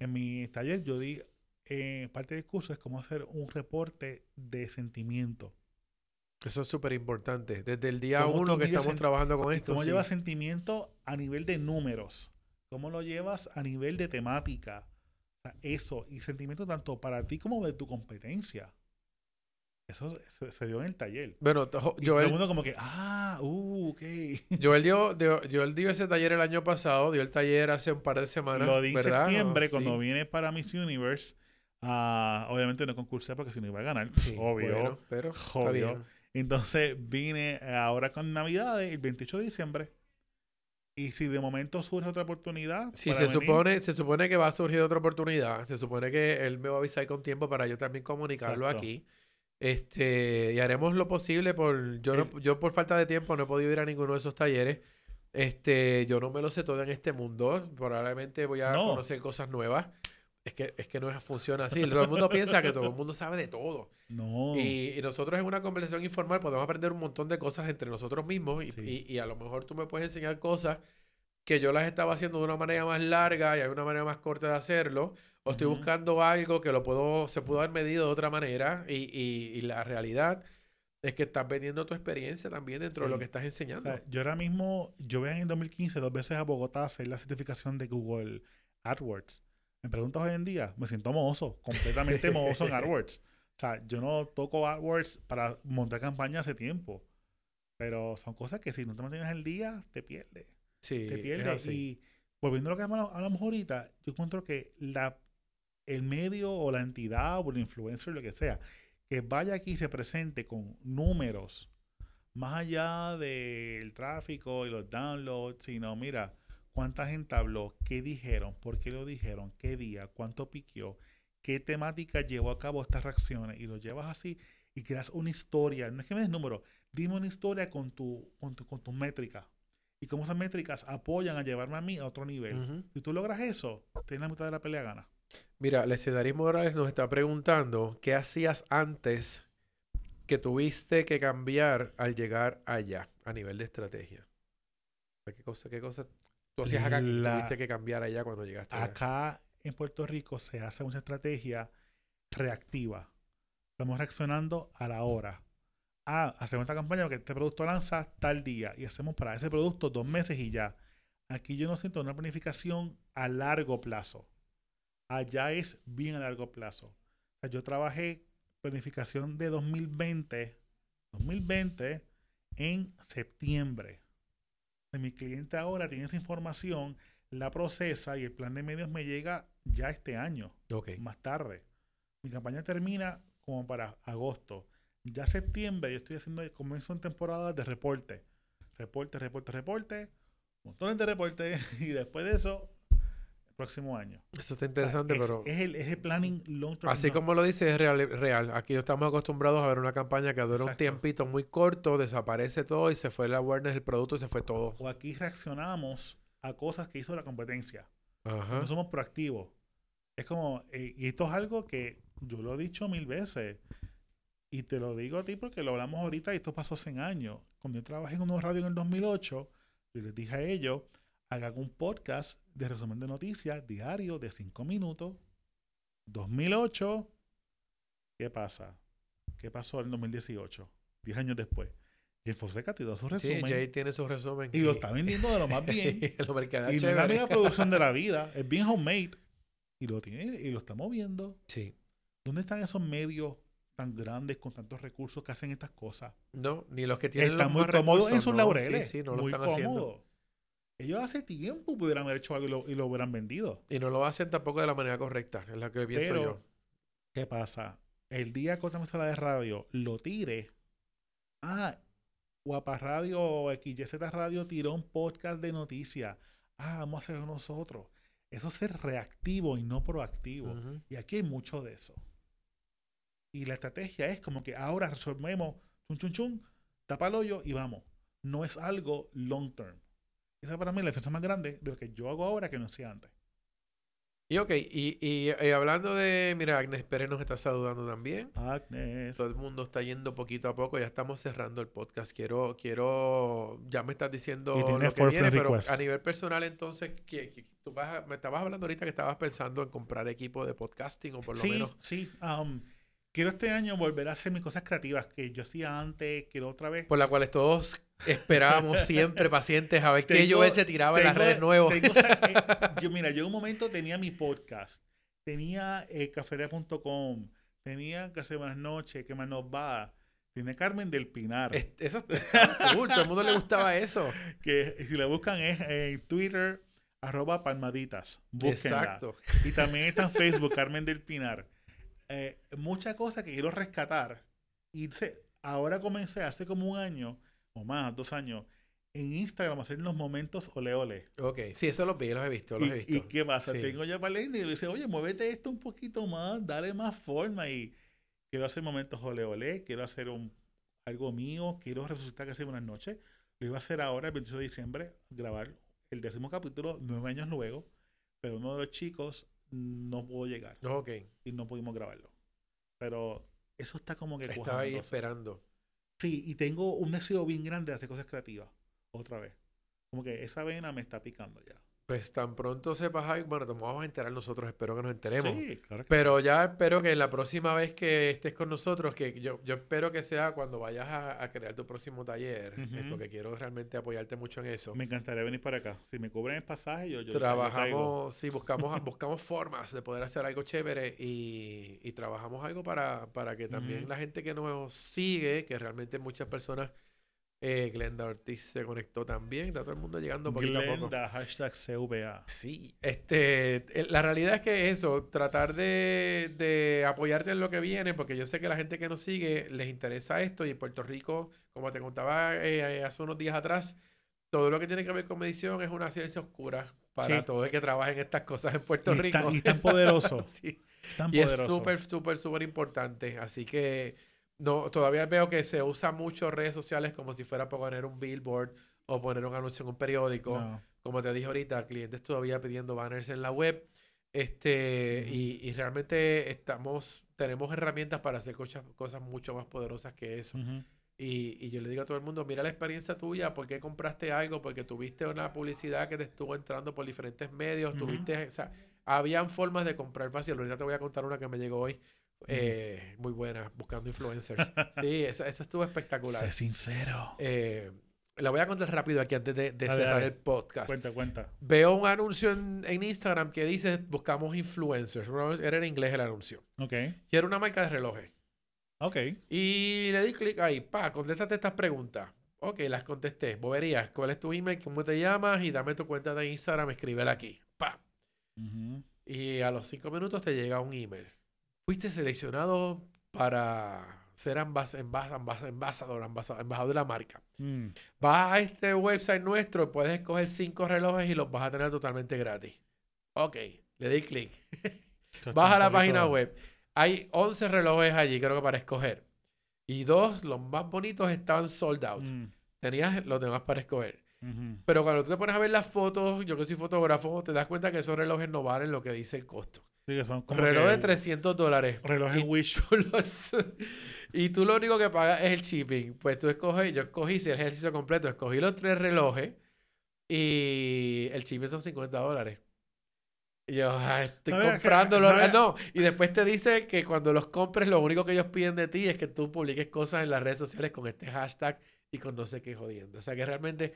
En mi taller yo di, eh, parte del curso es cómo hacer un reporte de sentimiento. Eso es súper importante. Desde el día ¿Cómo uno que estamos trabajando con esto. ¿Cómo sí. llevas sentimiento a nivel de números? ¿Cómo lo llevas a nivel de temática? Sea, eso, y sentimiento tanto para ti como de tu competencia. Eso se, se dio en el taller. Bueno, Y todo el Joel, mundo como que, ah, uh, ok. Joel dio, dio- Joel dio ese taller el año pasado, dio el taller hace un par de semanas. Lo di en septiembre Sí. cuando viene para Miss Universe. Ah, obviamente no concursé porque si no iba a ganar. Sí, obvio. bueno, pero obvio. Entonces vine ahora con Navidades, el 28 de diciembre. Y si de momento surge otra oportunidad. Sí, se venir, supone, se supone que va a surgir otra oportunidad. Se supone que él me va a avisar con tiempo para yo también comunicarlo Exacto. aquí. Este, y haremos lo posible por, yo no- yo por falta de tiempo no he podido ir a ninguno de esos talleres. Este, yo no me lo sé todo en este mundo. Probablemente voy a No. conocer cosas nuevas. Es que, es que no funciona así. Todo el mundo piensa que todo el mundo sabe de todo. No. Y, y nosotros en una conversación informal podemos aprender un montón de cosas entre nosotros mismos y, Sí. y- y a lo mejor tú me puedes enseñar cosas que yo las estaba haciendo de una manera más larga y hay una manera más corta de hacerlo. O estoy Ujú. buscando algo que lo puedo, se pudo haber medido de otra manera y, la realidad es que estás vendiendo tu experiencia también dentro de lo Sí. que estás O enseñando. sea, yo ahora mismo, yo voy en el 2015 dos veces a Bogotá a hacer la certificación de Google AdWords. Me preguntas hoy en día, me siento mozo, completamente mozo en AdWords. O sea, yo no toco AdWords para montar campañas hace tiempo. Pero son cosas que si no te mantienes el día, te pierdes. Sí, te es pierdes. Y volviendo a lo que hablamos, hablamos ahorita, yo encuentro que la, el medio o la entidad o el influencer, lo que sea, que vaya aquí y se presente con números, más allá del tráfico y los downloads, sino mira, cuánta gente habló, qué dijeron, por qué lo dijeron, qué día, cuánto piqueó, qué temática llevó a cabo estas reacciones y lo llevas así y creas una historia. No es que me des números, dime una historia con tu, con tu, con tus métricas. Y cómo esas métricas apoyan a llevarme a mí a otro nivel. Ujú. Si tú logras eso, tienes la mitad de la pelea gana. Mira, Lecedaris Morales nos está preguntando qué hacías antes que tuviste que cambiar al llegar allá a nivel de estrategia. ¿Qué cosa, qué cosa tú hacías acá que tuviste que cambiar allá cuando llegaste allá? Acá en Puerto Rico se hace una estrategia reactiva. Estamos reaccionando a la hora. Ah, hacemos esta campaña porque este producto lanza tal día y hacemos para ese producto dos meses y ya. Aquí yo no siento una planificación a largo plazo. Allá es bien a largo plazo. O sea, yo trabajé planificación de 2020, 2020 en septiembre. Mi cliente ahora tiene esa información, la procesa y el plan de medios me llega ya este año más tarde. Mi campaña termina como para agosto. Ya septiembre yo estoy haciendo, comienzo en temporada de reporte. Reporte, reporte, reporte. Montones de reportes. Y después de eso, próximo año. Eso está O sea, interesante, es, pero es el, es el planning long term. así como lo dice, es real, real. Aquí estamos acostumbrados a ver una campaña que dura un tiempito muy corto, desaparece todo y se fue la awareness del producto y se fue todo. O aquí reaccionamos a cosas que hizo la competencia. Ajá. No somos proactivos. Es como, eh, y esto es algo que yo lo he dicho mil veces. Y te lo digo a ti porque lo hablamos ahorita y esto pasó hace años. Cuando yo trabajé en unos radio en el 2008, yo les dije a ellos, hagan un podcast de resumen de noticias diario de cinco minutos. 2008, ¿qué pasa? ¿Qué pasó en el 2018? Diez años después. Y Fonseca tiró su Sí, resumen Jay tiene su resumen. y lo está vendiendo de lo más bien. lo Y no es la mega producción de la vida, es bien homemade. Y lo tiene, y lo está moviendo. Sí. ¿Dónde están esos medios tan grandes con tantos recursos que hacen estas cosas? No, ni los que tienen Están los muy más cómodos en sus no, laureles. Sí, sí, no lo muy están haciendo. Ellos hace tiempo pudieran haber hecho algo y lo, y lo hubieran vendido. Y no lo hacen tampoco de la manera correcta, es la que pienso Pero, yo. ¿qué pasa? El día que otra emisora de radio lo tire, ah, Guapa Radio o XYZ Radio tiró un podcast de noticias. Ah, vamos a hacerlo nosotros. Eso es ser reactivo y no proactivo. Y aquí hay mucho de eso. Y la estrategia es como que ahora resolvemos, chun chun chun, tapa el hoyo y vamos. No es algo long term. Esa para mí es la defensa más grande de lo que yo hago ahora que no hacía antes. Y ok, y, y, eh, hablando de, mira, Agnes Pérez nos está saludando también. Agnes. Todo el mundo está yendo poquito a poco, ya estamos cerrando el podcast. Quiero, quiero, ya me estás diciendo lo que viene, pero request. a nivel personal entonces, ¿qué- qué- tú vas a- me estabas hablando ahorita que estabas pensando en comprar equipo de podcasting o por lo sí, menos. sí. um, quiero este año volver a hacer mis cosas creativas que yo hacía antes, quiero otra vez. Por la cual todos esperábamos siempre pacientes a ver qué Tengo- Joel se tiraba en las redes nuevas. yo, mira, yo en un momento tenía mi podcast, tenía eh, tenía que hacer buenas noches, que más nos va, tiene Carmen del Pinar, Es- Eso está cool, todo el mundo le gustaba eso. que si la buscan es en Twitter, arroba palmaditas, búsquenla. Exacto. Y también está en Facebook, Carmen del Pinar. Eh, muchas cosas que quiero rescatar. Y se- ahora comencé hace como un año, o más, dos años, en Instagram a hacer los momentos ole ole. Ok, sí, eso los vi, los he visto, los ¿Y, he visto. y qué pasa? Sí. Tengo ya para y le dice, oye, muévete esto un poquito más, dale más forma. Y quiero hacer momentos ole ole, quiero hacer un, algo mío, quiero resucitar que hace buenas noches. Lo iba a hacer ahora, el 28 de diciembre, grabar el décimo capítulo, nueve años luego, pero uno de los chicos no pudo llegar Ok, y no pudimos grabarlo. Pero eso está como que estaba ahí cosas. esperando. Sí, y tengo un deseo bien grande de hacer cosas creativas. Otra vez. Como que esa vena me está picando ya. Pues tan pronto sepas algo, bueno, nos vamos a enterar nosotros, espero que nos enteremos. Sí, claro que Pero ya espero que la próxima vez que estés con nosotros, que yo, yo espero que sea cuando vayas a, a crear tu próximo taller, eh, Ujú. porque quiero realmente apoyarte mucho en eso. Me encantaría venir para acá. Si me cubren el pasaje, yo, yo. Trabajamos, sí, buscamos, buscamos formas de poder hacer algo chévere y, y trabajamos algo para, para que también la gente que nos sigue, que realmente muchas personas, eh, Glenda Ortiz se conectó también, está todo el mundo llegando poquito a poco. Glenda, hashtag CVA. Sí, este, el- la realidad es que eso, tratar de, de apoyarte en lo que viene, porque yo sé que la gente que nos sigue les interesa esto y en Puerto Rico, como te contaba eh, hace unos días atrás, todo lo que tiene que ver con medición es una ciencia oscura para Sí. todo el que trabaja en estas cosas en Puerto Y Rico. tan- y tan poderoso. Sí. Tan Y es poderoso. súper, súper, súper importante. Así que no, todavía veo que se usa mucho redes sociales como si fuera para poner un billboard o poner un anuncio en un periódico No. como te dije ahorita, clientes todavía pidiendo banners en la web. Este, y, y realmente estamos, tenemos herramientas para hacer cosas, cosas mucho más poderosas que eso. Ujú. Y, y yo le digo a todo el mundo, mira la experiencia tuya, ¿por qué compraste algo? Porque tuviste una publicidad que te estuvo entrando por diferentes medios, Ujú. tuviste, o sea, habían formas de comprar fácil. Ahorita te voy a contar una que me llegó hoy, eh, muy buena, buscando influencers. Sí, esa, esa estuvo espectacular. Sé sincero. Eh, la voy a contar rápido aquí antes de, de Dale, cerrar dale. el podcast. Cuenta, cuenta. Veo un anuncio en, en Instagram que dice buscamos influencers. Era en inglés el anuncio. Ok. Y era una marca de relojes. Ok. Y le di clic ahí. Pa, contéstate estas preguntas. Ok, las contesté. Boberías. ¿Cuál es tu email? ¿Cómo te llamas? Y dame tu cuenta de Instagram. Escríbela aquí. Pa. Y a los cinco minutos te llega un email. Fuiste seleccionado para ser ambas, embas- ambas- embajador, embajador, embajador de la marca. Mm. Vas a este website nuestro, puedes escoger cinco relojes y los vas a tener totalmente gratis. Ok, le di clic. Vas a la página web. Hay 11 relojes allí, creo que para escoger. Y dos, los más bonitos, estaban sold out. Mm. Tenías los demás para escoger. Pero cuando tú te pones a ver las fotos, yo que soy fotógrafo, te das cuenta que esos relojes no valen lo que dice el costo. Sí, que son como Reloj que de 300 dólares. Relojes Y Wish. los- y tú lo único que pagas es el shipping. Pues tú escoges, yo escogí, si el ejercicio completo, escogí los tres relojes y el shipping son 50 dólares. Y yo, "Ah, estoy comprándolo. ¿Sabes? No, y después te dice que cuando los compres, lo único que ellos piden de ti es que tú publiques cosas en las redes sociales con este hashtag y con no sé qué jodiendo. O sea que realmente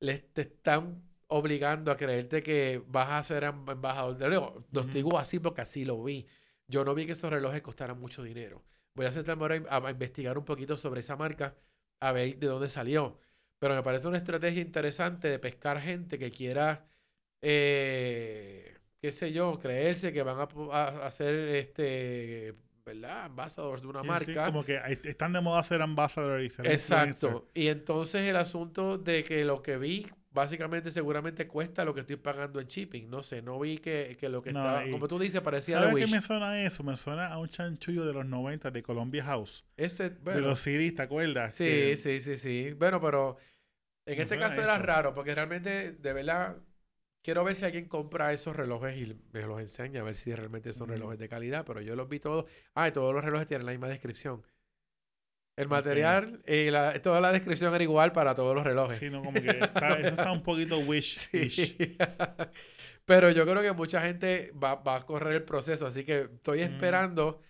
les te están obligando a creerte que vas a ser em- embajador de Luego, Lo Ujú. digo así porque así lo vi. Yo no vi que esos relojes costaran mucho dinero. Voy a sentarme ahora a, investigar un poquito sobre esa marca, a ver de dónde salió. Pero me parece una estrategia interesante de pescar gente que quiera, eh, qué sé yo, creerse que van a, ser, este, ¿verdad? Ambassadors de una Sí, sí, marca. como que están de moda ser ambassador y ser influencer. Exacto. Y entonces el asunto de que lo que vi, básicamente seguramente cuesta lo que estoy pagando en shipping. No sé, no vi que, que lo que No, estaba, como tú dices, parecía de ¿Sabes qué me suena eso? Me suena a un chanchullo de los 90 de Columbia House. Ese, De los CDs, ¿te acuerdas? sí, Que- sí, sí, sí. Bueno, pero en Me este caso era eso. raro, porque realmente, de verdad, quiero ver si alguien compra esos relojes y me los enseña, a ver si realmente son relojes de calidad, pero yo los vi todos. Ah, y todos los relojes tienen la misma descripción. El material y la, toda la descripción era igual para todos los relojes. Sí, no, como que está- eso está un poquito wish. Sí. Pero yo creo que mucha gente va, va a correr el proceso, así que estoy Mm. esperando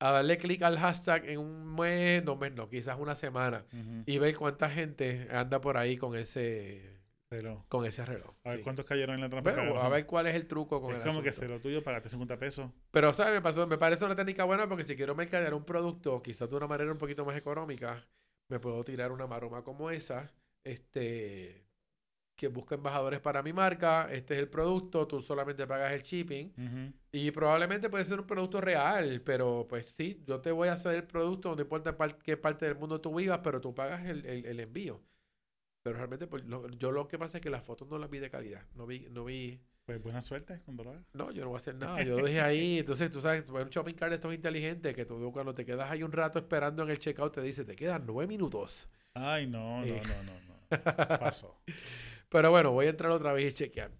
a darle clic al hashtag en un mes, no mes, no, quizás una semana, y ver cuánta gente anda por ahí con ese, Reloj. con ese reloj. A ver sí. cuántos cayeron en la trampa. Bueno, a ver cuál es el truco con es el como que se lo tuyo, pagaste 50 pesos. Pero, ¿sabes? Me, pasó, me parece una técnica buena porque si quiero mercadear un producto, quizás de una manera un poquito más económica, me puedo tirar una maroma como esa, este, que busca embajadores para mi marca, este es el producto, tú solamente pagas el shipping Ujú. y probablemente puede ser un producto real, pero pues sí, yo te voy a hacer el producto, no importa par- qué parte del mundo tú vivas, pero tú pagas el, el- el envío. Pero realmente pues, yo lo que pasa es que las fotos no las vi de calidad, no vi, no vi, Pues buena suerte cuando lo hagas. no, yo no voy a hacer nada. Yo lo dejé ahí. Entonces, tú sabes, un shopping cart estos inteligentes que tú cuando te quedas ahí un rato esperando en el checkout te dice, te quedan nueve minutos. Ay, no, no, Eh. no, no, no. Pasó. Pero bueno, voy a entrar otra vez y chequear.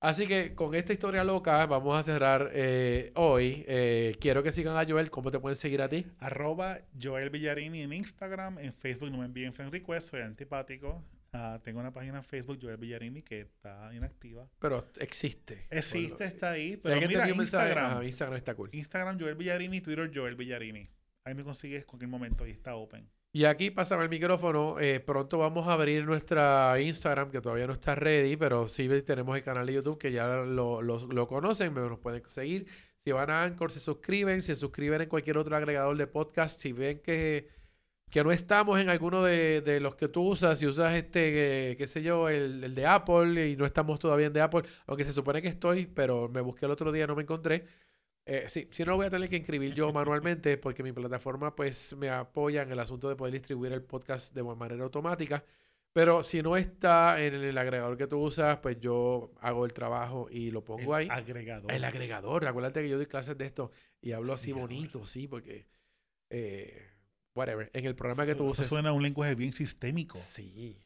Así que con esta historia loca vamos a cerrar eh, hoy. Eh, quiero que sigan a Joel. ¿Cómo te pueden seguir a ti? Arroba Joel Villarini en Instagram, en Facebook no me envíen friend request, soy antipático. Ah, tengo una página en Facebook, Joel Villarini, que está inactiva. Pero existe. Existe, está ahí. Si Pero mira, Instagram. ajá, Instagram está cool. Instagram, Joel Villarini, Twitter, Joel Villarini. Ahí me consigues cualquier momento y está open. Y aquí pásame el micrófono. eh, pronto vamos a abrir nuestra Instagram, que todavía no está ready, pero sí tenemos el canal de YouTube que ya lo, lo- lo conocen, me- nos pueden seguir. Si van a Anchor, se suscriben, se suscriben en cualquier otro agregador de podcast. Si ven que, que no estamos en alguno de, de los que tú usas, si usas este, eh, qué sé yo, el, el de Apple y no estamos todavía en de Apple, aunque se supone que estoy, pero me busqué el otro día, no me encontré. Eh, sí, si no lo voy a tener que inscribir yo manualmente porque mi plataforma pues me apoya en el asunto de poder distribuir el podcast de manera automática. Pero si no está en el agregador que tú usas, pues yo hago el trabajo y lo pongo El ahí. agregador. El agregador. Acuérdate que yo doy clases de esto y hablo así Agregador. bonito, sí, porque... eh, whatever. En el programa que Eso- tú eso uses... suena a un lenguaje bien sistémico. Sí.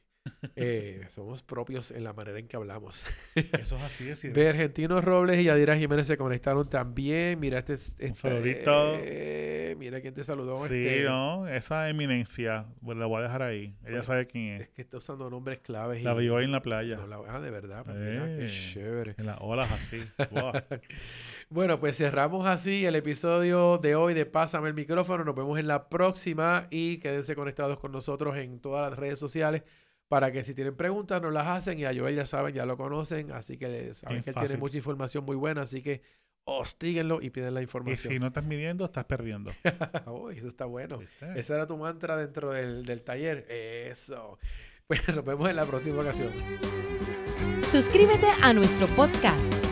Eh, somos propios en la manera en que hablamos. Eso es así de decir. Ve Argentino Robles y Yadira Jiménez se conectaron también. Mira este, este- saludito. eh, mira quién te saludó. Sí, este, no, esa eminencia, pues la voy a dejar ahí. Ella Oye, sabe quién Es es. que está usando nombres claves. La vio ahí en la playa. no la- ah, de verdad. pues mira, qué Eh. chévere. En las olas así. Wow. Bueno, pues cerramos así el episodio de hoy de Pásame el micrófono. Nos vemos en la próxima y quédense conectados con nosotros en todas las redes sociales para que si tienen preguntas nos las hacen y a Joel ya saben, ya lo conocen, así que saben Bien que él tiene mucha información muy buena, así que hostíguenlo y piden la y información. si no estás midiendo, estás perdiendo. Oh, eso está bueno. ¿Viste? Ese era tu mantra dentro del, del taller. Eso. Pues nos vemos en la próxima ocasión. Suscríbete a nuestro podcast.